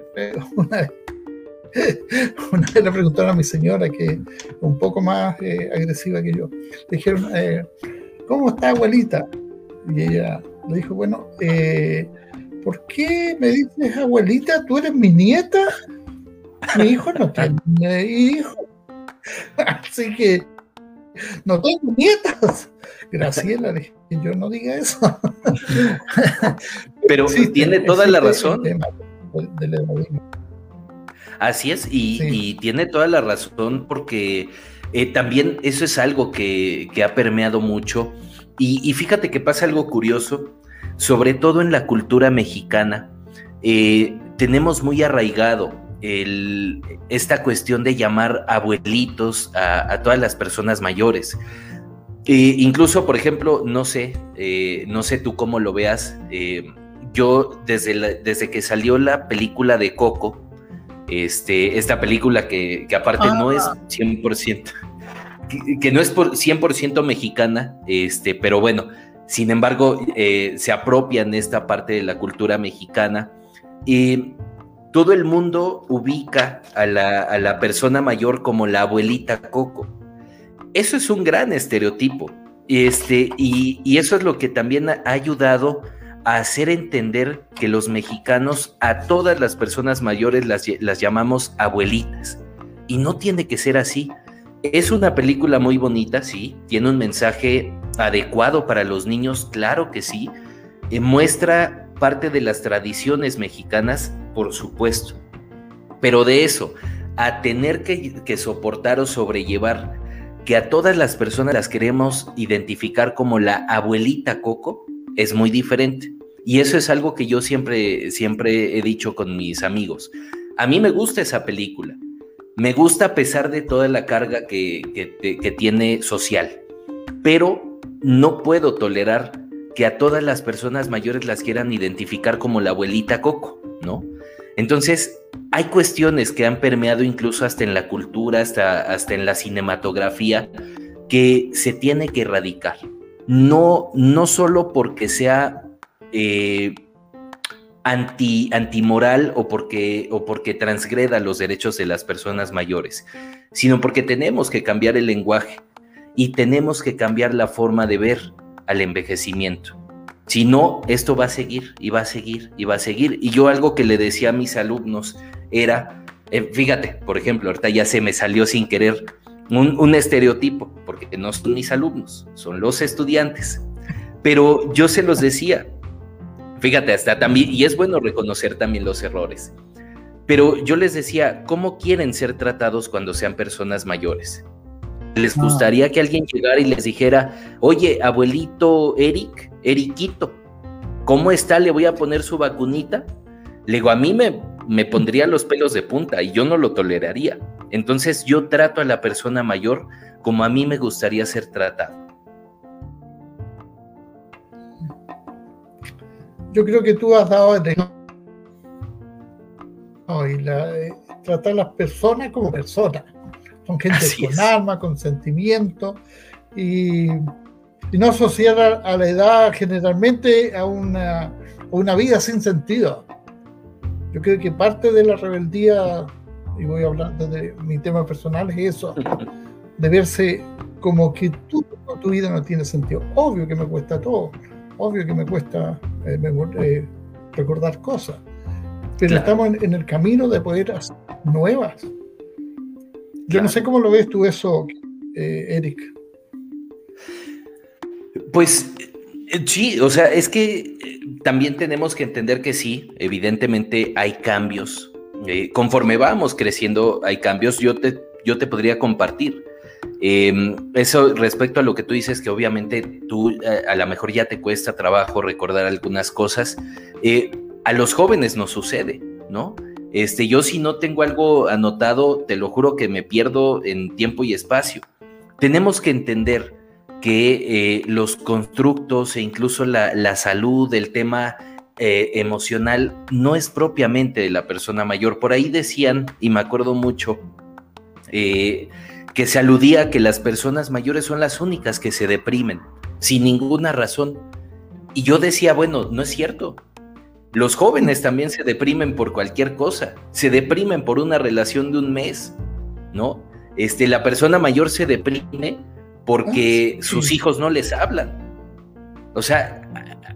una vez le preguntaron a mi señora, que es un poco más eh, agresiva que yo, le dijeron, eh, ¿cómo está abuelita? Y ella le dijo, bueno, eh, ¿por qué me dices abuelita? ¿Tú eres mi nieta? Mi hijo no tiene hijo. Así que no tengo nietas. Graciela, dije, yo no diga eso. Pero tiene toda la razón. Así es, y, tiene toda la razón porque eh, también eso es algo que, ha permeado mucho. Y, fíjate que pasa algo curioso, sobre todo en la cultura mexicana. Eh, tenemos muy arraigado esta cuestión de llamar abuelitos a, todas las personas mayores. Eh, incluso, por ejemplo, no sé, no sé tú cómo lo veas. yo desde, desde que salió la película de Coco, este, esta película que, aparte no es 100%, ah. que, no es por 100% mexicana, este, pero bueno, sin embargo, eh, se apropian esta parte de la cultura mexicana y todo el mundo ubica a la, a la persona mayor como la abuelita Coco. Eso es un gran estereotipo. Este, y, y, eso es lo que también ha ayudado a hacer entender que los mexicanos a todas las personas mayores las, las llamamos abuelitas. Y no tiene que ser así. Es una película muy bonita, sí, tiene un mensaje adecuado para los niños, claro que sí. Eh, muestra parte de las tradiciones mexicanas, por supuesto. Pero de eso, a tener que, soportar o sobrellevar que a todas las personas las queremos identificar como la abuelita Coco, es muy diferente. Y eso es algo que yo siempre, siempre he dicho con mis amigos. A mí me gusta esa película. Me gusta a pesar de toda la carga que, tiene social. Pero no puedo tolerar que a todas las personas mayores las quieran identificar como la abuelita Coco, ¿no? Entonces, hay cuestiones que han permeado incluso hasta en la cultura, hasta, hasta en la cinematografía, que se tiene que erradicar no, no solo porque sea eh, anti, antimoral o porque, o porque transgreda los derechos de las personas mayores, sino porque tenemos que cambiar el lenguaje y tenemos que cambiar la forma de ver al envejecimiento. Si no, esto va a seguir y va a seguir y va a seguir. Y yo algo que le decía a mis alumnos era, eh, fíjate, por ejemplo, ahorita ya se me salió sin querer un, estereotipo, porque no son mis alumnos, son los estudiantes. Pero yo se los decía, fíjate, hasta también, y es bueno reconocer también los errores, pero yo les decía, ¿cómo quieren ser tratados cuando sean personas mayores? ¿Les ah. gustaría que alguien llegara y les dijera, oye, abuelito Eric, Eriquito, ¿cómo está? Le voy a poner su vacunita. Le digo, a mí me, me pondría los pelos de punta y yo no lo toleraría. Entonces yo trato a la persona mayor como a mí me gustaría ser tratado. Yo creo que tú has dado de... Eh, tratar a las personas como personas. Son gente con alma, con sentimiento y, no asociar a, la edad generalmente a una, a una vida sin sentido. Yo creo que parte de la rebeldía y voy a hablar de mi tema personal, es eso, de verse como que tú, tu vida no tiene sentido. Obvio que me cuesta todo, obvio que me cuesta eh, eh, recordar cosas, pero estamos en, el camino de poder hacer nuevas. Yo no sé cómo lo ves tú eso, eh, Eric. Pues sí, o sea, es que también tenemos que entender que sí, evidentemente hay cambios eh, conforme vamos creciendo hay cambios, yo te, yo te podría compartir. Em, eso respecto a lo que tú dices, que obviamente tú eh, a lo mejor ya te cuesta trabajo recordar algunas cosas, eh, a los jóvenes nos sucede, ¿no? Este, yo si no tengo algo anotado, te lo juro que me pierdo en tiempo y espacio. Tenemos que entender que los constructos e incluso la, la salud, el tema eh, emocional no es propiamente de la persona mayor. Por ahí decían, y me acuerdo mucho, eh, que se aludía a que las personas mayores son las únicas que se deprimen, sin ninguna razón. Y yo decía, bueno, no es cierto. Los jóvenes también se deprimen por cualquier cosa, se deprimen por una relación de un mes, ¿no? Este, la persona mayor se deprime porque ah, sus hijos no les hablan. O sea,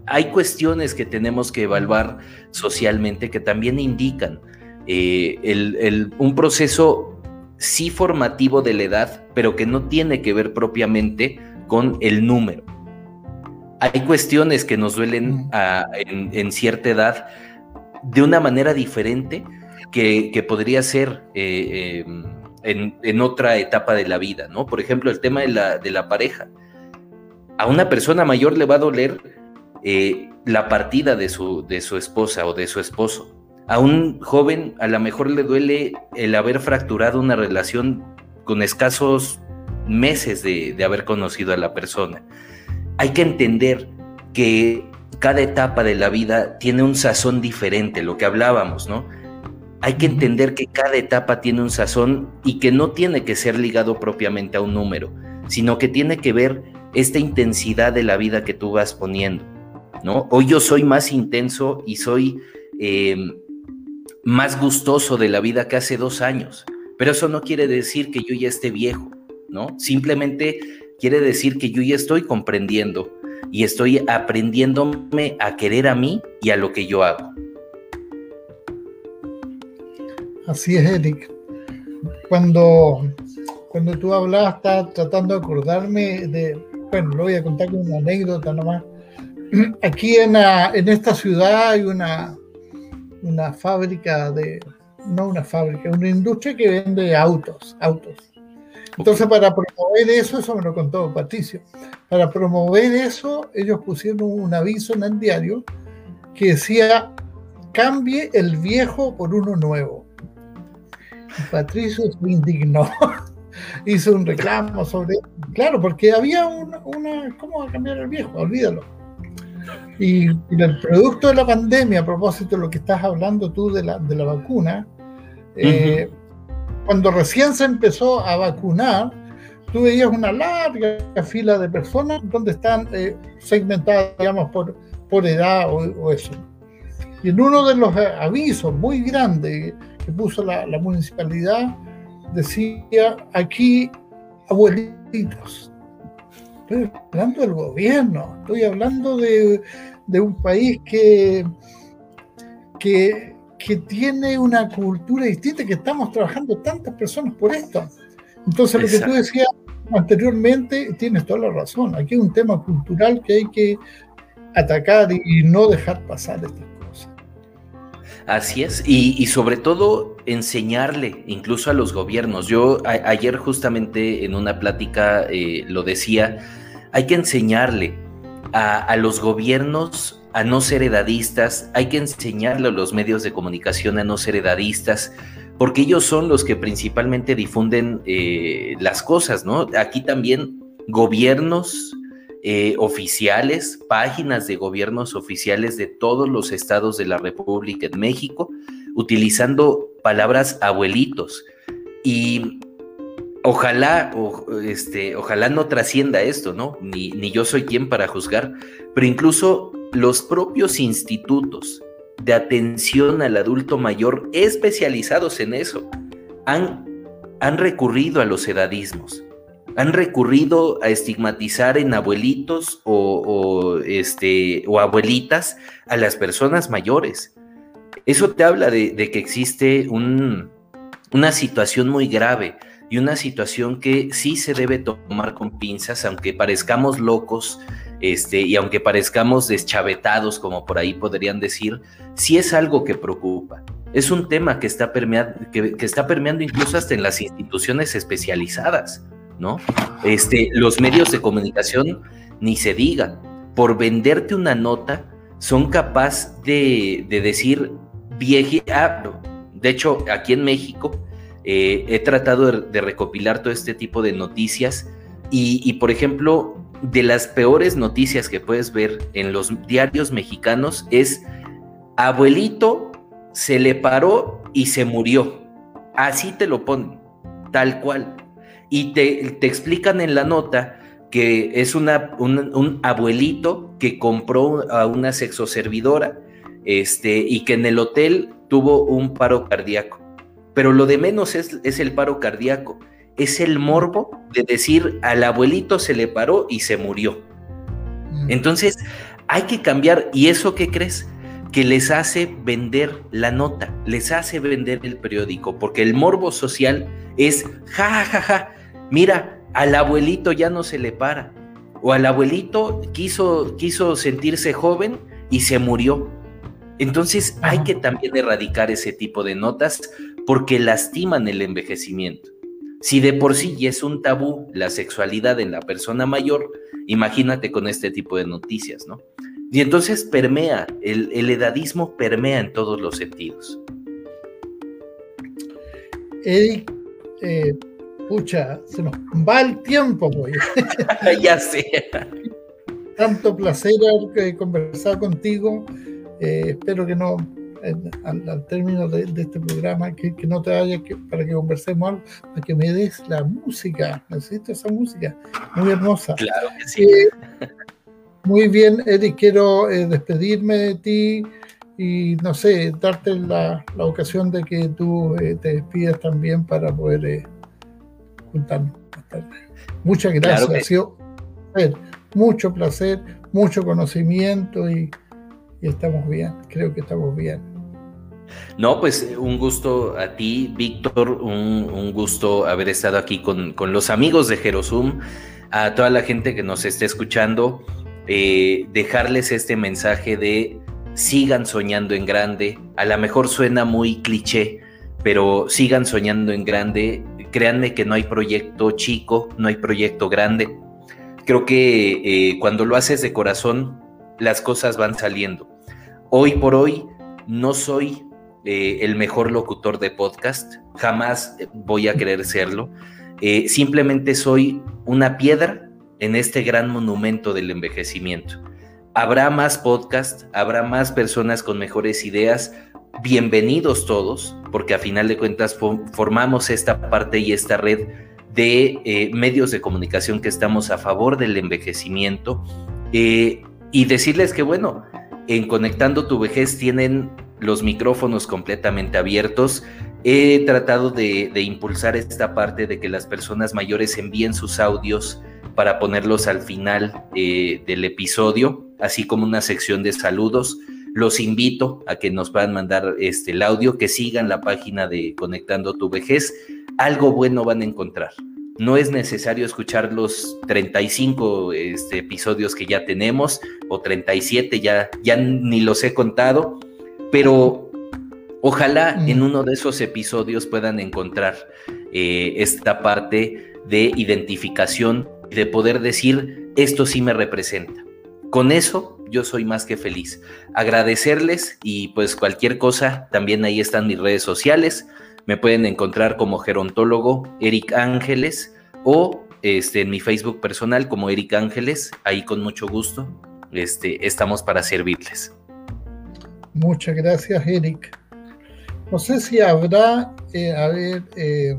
hay cuestiones que tenemos que evaluar socialmente que también indican eh, un proceso sí formativo de la edad, pero que no tiene que ver propiamente con el número. Hay cuestiones que nos duelen en, cierta edad de una manera diferente que, podría ser eh, em, en, otra etapa de la vida, ¿no? Por ejemplo, el tema de la, de la pareja. A una persona mayor le va a doler eh, la partida de su, de su esposa o de su esposo. A un joven a lo mejor le duele el haber fracturado una relación con escasos meses de, haber conocido a la persona. Hay que entender que cada etapa de la vida tiene un sazón diferente, lo que hablábamos, ¿no? Hay que entender que cada etapa tiene un sazón y que no tiene que ser ligado propiamente a un número, sino que tiene que ver esta intensidad de la vida que tú vas poniendo. ¿no? Hoy yo soy más intenso y soy em, más gustoso de la vida que hace dos años, pero eso no quiere decir que yo ya esté viejo, ¿no? Simplemente quiere decir que yo ya estoy comprendiendo y estoy aprendiéndome a querer a mí y a lo que yo hago. Así es, Eric. Cuando, cuando tú hablabas, estaba tratando de acordarme de, bueno, lo voy a contar con una anécdota nomás aquí en, en, esta ciudad hay una, una fábrica de, no una fábrica, una industria que vende autos, autos. Entonces, para promover eso, eso me lo contó Patricio, para promover eso, ellos pusieron un aviso en el diario que decía, cambie el viejo por uno nuevo. Y Patricio se indignó, hizo un reclamo sobre, claro, porque había una, una ¿cómo va a cambiar el viejo? Olvídalo y, el producto de la pandemia, a propósito de lo que estás hablando tú de la, de la vacuna, eh, cuando recién se empezó a vacunar, tú veías una larga fila de personas donde están eh, segmentadas, digamos, por, por edad o, eso. Y en uno de los avisos muy grandes que puso la, la municipalidad, decía aquí abuelitos, estoy hablando del gobierno, estoy hablando de, un país que, que, tiene una cultura distinta, que estamos trabajando tantas personas por esto. Entonces, lo que tú decías anteriormente, tienes toda la razón. Aquí hay un tema cultural que hay que atacar y no dejar pasar estas cosas. Así es, y, sobre todo enseñarle incluso a los gobiernos. Yo ayer justamente en una plática eh, lo decía, hay que enseñarle a, los gobiernos a no ser edadistas, hay que enseñarle a los medios de comunicación a no ser edadistas, porque ellos son los que principalmente difunden eh, las cosas, ¿no? Aquí también gobiernos eh, oficiales, páginas de gobiernos oficiales de todos los estados de la República en México, utilizando palabras abuelitos. Y ojalá, este, ojalá no trascienda esto, ¿no? Ni, ni yo soy quien para juzgar, pero incluso los propios institutos de atención al adulto mayor especializados en eso han, han recurrido a los edadismos, han recurrido a estigmatizar en abuelitos o, este, o abuelitas a las personas mayores. Eso te habla de, que existe un, una situación muy grave y una situación que sí se debe tomar con pinzas, aunque parezcamos locos este, y aunque parezcamos deschavetados, como por ahí podrían decir, sí es algo que preocupa. Es un tema que está, permeando, que, está permeando incluso hasta en las instituciones especializadas, ¿no? Este, los medios de comunicación, ni se diga, por venderte una nota, son capaces de, decir, vieja, ah, de hecho, aquí en México, eh, he tratado de, recopilar todo este tipo de noticias y, por ejemplo, de las peores noticias que puedes ver en los diarios mexicanos es abuelito se le paró y se murió. Así te lo ponen, tal cual. Y te, explican en la nota que es una, un, abuelito que compró a una sexoservidora este, y que en el hotel tuvo un paro cardíaco. Pero lo de menos es, es el paro cardíaco, es el morbo de decir al abuelito se le paró y se murió. Mm. Entonces, hay que cambiar. ¿Y eso qué crees? Que les hace vender la nota, les hace vender el periódico, porque el morbo social es, ja, ja, ja, mira, al abuelito ya no se le para. O al abuelito quiso, quiso sentirse joven y se murió. Entonces hay que también erradicar ese tipo de notas porque lastiman el envejecimiento. Si de por sí ya es un tabú la sexualidad en la persona mayor, imagínate con este tipo de noticias, ¿no? Y entonces permea, el, edadismo permea en todos los sentidos. Eric, eh, pucha, se nos va el tiempo, pues. ya sé. Tanto placer haber conversado contigo. Eh, espero que no, al, término de, este programa, que, no te vayas para que conversemos algo, para que me des la música. Necesito esa música, muy hermosa. Claro que sí. Eh, muy bien, Eric, quiero eh, despedirme de ti y no sé, darte la, ocasión de que tú te despidas también para poder juntarnos Muchas gracias, ha sido mucho placer, mucho conocimiento y y estamos bien, creo que estamos bien. No, pues un gusto a ti, Víctor, un, gusto haber estado aquí con, los amigos de Jerosum, a toda la gente que nos esté escuchando, eh, dejarles este mensaje de sigan soñando en grande, a lo mejor suena muy cliché, pero sigan soñando en grande, créanme que no hay proyecto chico, no hay proyecto grande. Creo que eh, cuando lo haces de corazón, las cosas van saliendo. Hoy por hoy no soy eh, el mejor locutor de podcast, jamás voy a querer serlo. Eh, simplemente soy una piedra en este gran monumento del envejecimiento. Habrá más podcast, habrá más personas con mejores ideas. Bienvenidos todos, porque a final de cuentas formamos esta parte y esta red de eh, medios de comunicación que estamos a favor del envejecimiento y decirles que, bueno, en Conectando tu vejez tienen los micrófonos completamente abiertos. He tratado de, impulsar esta parte de que las personas mayores envíen sus audios para ponerlos al final eh, del episodio, así como una sección de saludos. Los invito a que nos puedan mandar este, el audio, que sigan la página de Conectando tu vejez. Algo bueno van a encontrar. No es necesario escuchar los 35 este, episodios que ya tenemos o 37, ya, ya ni los he contado, pero ojalá mm. en uno de esos episodios puedan encontrar eh, esta parte de identificación y de poder decir, esto sí me representa. Con eso yo soy más que feliz. Agradecerles y pues cualquier cosa, también ahí están mis redes sociales. Me pueden encontrar como gerontólogo Eric Ángeles o este, en mi Facebook personal como Eric Ángeles, ahí con mucho gusto este, estamos para servirles. Muchas gracias, Eric. No sé si habrá, eh, a ver, eh,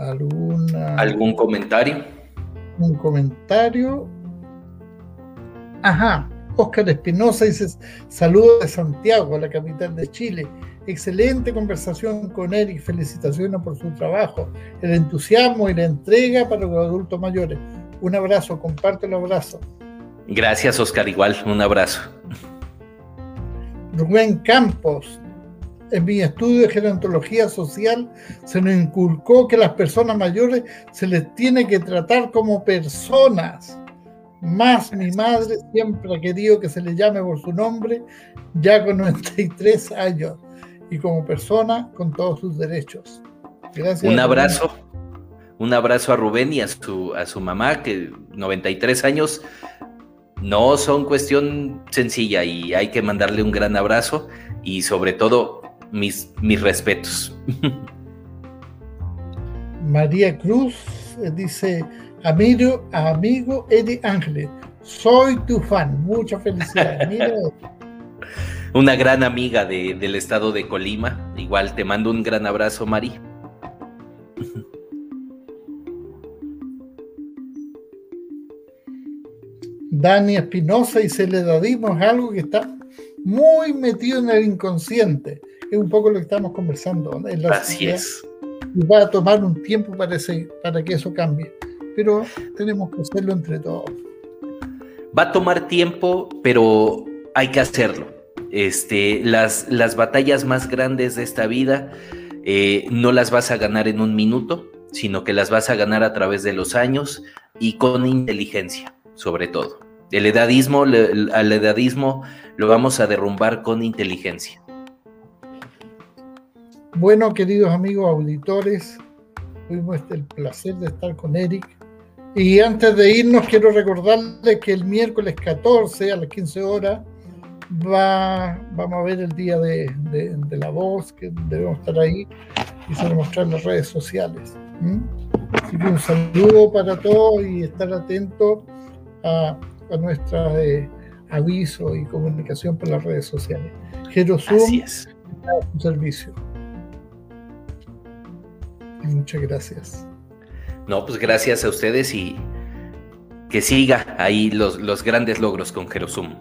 alguna... ¿Algún comentario? Un comentario. Ajá, Oscar Espinosa dice, saludos de Santiago, la capital de Chile. Excelente conversación con y felicitaciones por su trabajo, el entusiasmo y la entrega para los adultos mayores. Un abrazo, comparte el abrazo. Gracias, Oscar, igual, un abrazo. Rubén Campos, en mi estudio de gerontología social se nos inculcó que las personas mayores se les tiene que tratar como personas. Más mi madre siempre ha querido que se le llame por su nombre, ya con 93 años y como persona con todos sus derechos. Gracias. Un abrazo, un abrazo a Rubén y a su, a su mamá, que 93 años no son cuestión sencilla y hay que mandarle un gran abrazo y sobre todo mis, mis respetos. María Cruz dice, amigo, amigo Eddie Ángeles, soy tu fan, mucha felicidad. Una gran amiga del estado de Colima. Igual te mando un gran abrazo, Mari. Dani Espinosa y se le dimos algo que está muy metido en el inconsciente. Es un poco lo que estamos conversando. En la Así es. Y va a tomar un tiempo para, para que eso cambie. Pero tenemos que hacerlo entre todos. Va a tomar tiempo, pero hay que hacerlo. Este, las, las batallas más grandes de esta vida eh, no las vas a ganar en un minuto, sino que las vas a ganar a través de los años y con inteligencia, sobre todo. El edadismo, al edadismo lo vamos a derrumbar con inteligencia. Bueno, queridos amigos auditores, tuvimos el placer de estar con Eric. Y antes de irnos, quiero recordarles que el miércoles 14 a las 15 horas va, vamos a ver el día de, la voz, que debemos estar ahí y se mostrar en las redes sociales. Así que un saludo para todos y estar atentos a, a nuestros eh, avisos y comunicación por las redes sociales. Gerosum, un servicio. muchas gracias. No, pues gracias a ustedes y que siga ahí los, los grandes logros con Gerosum.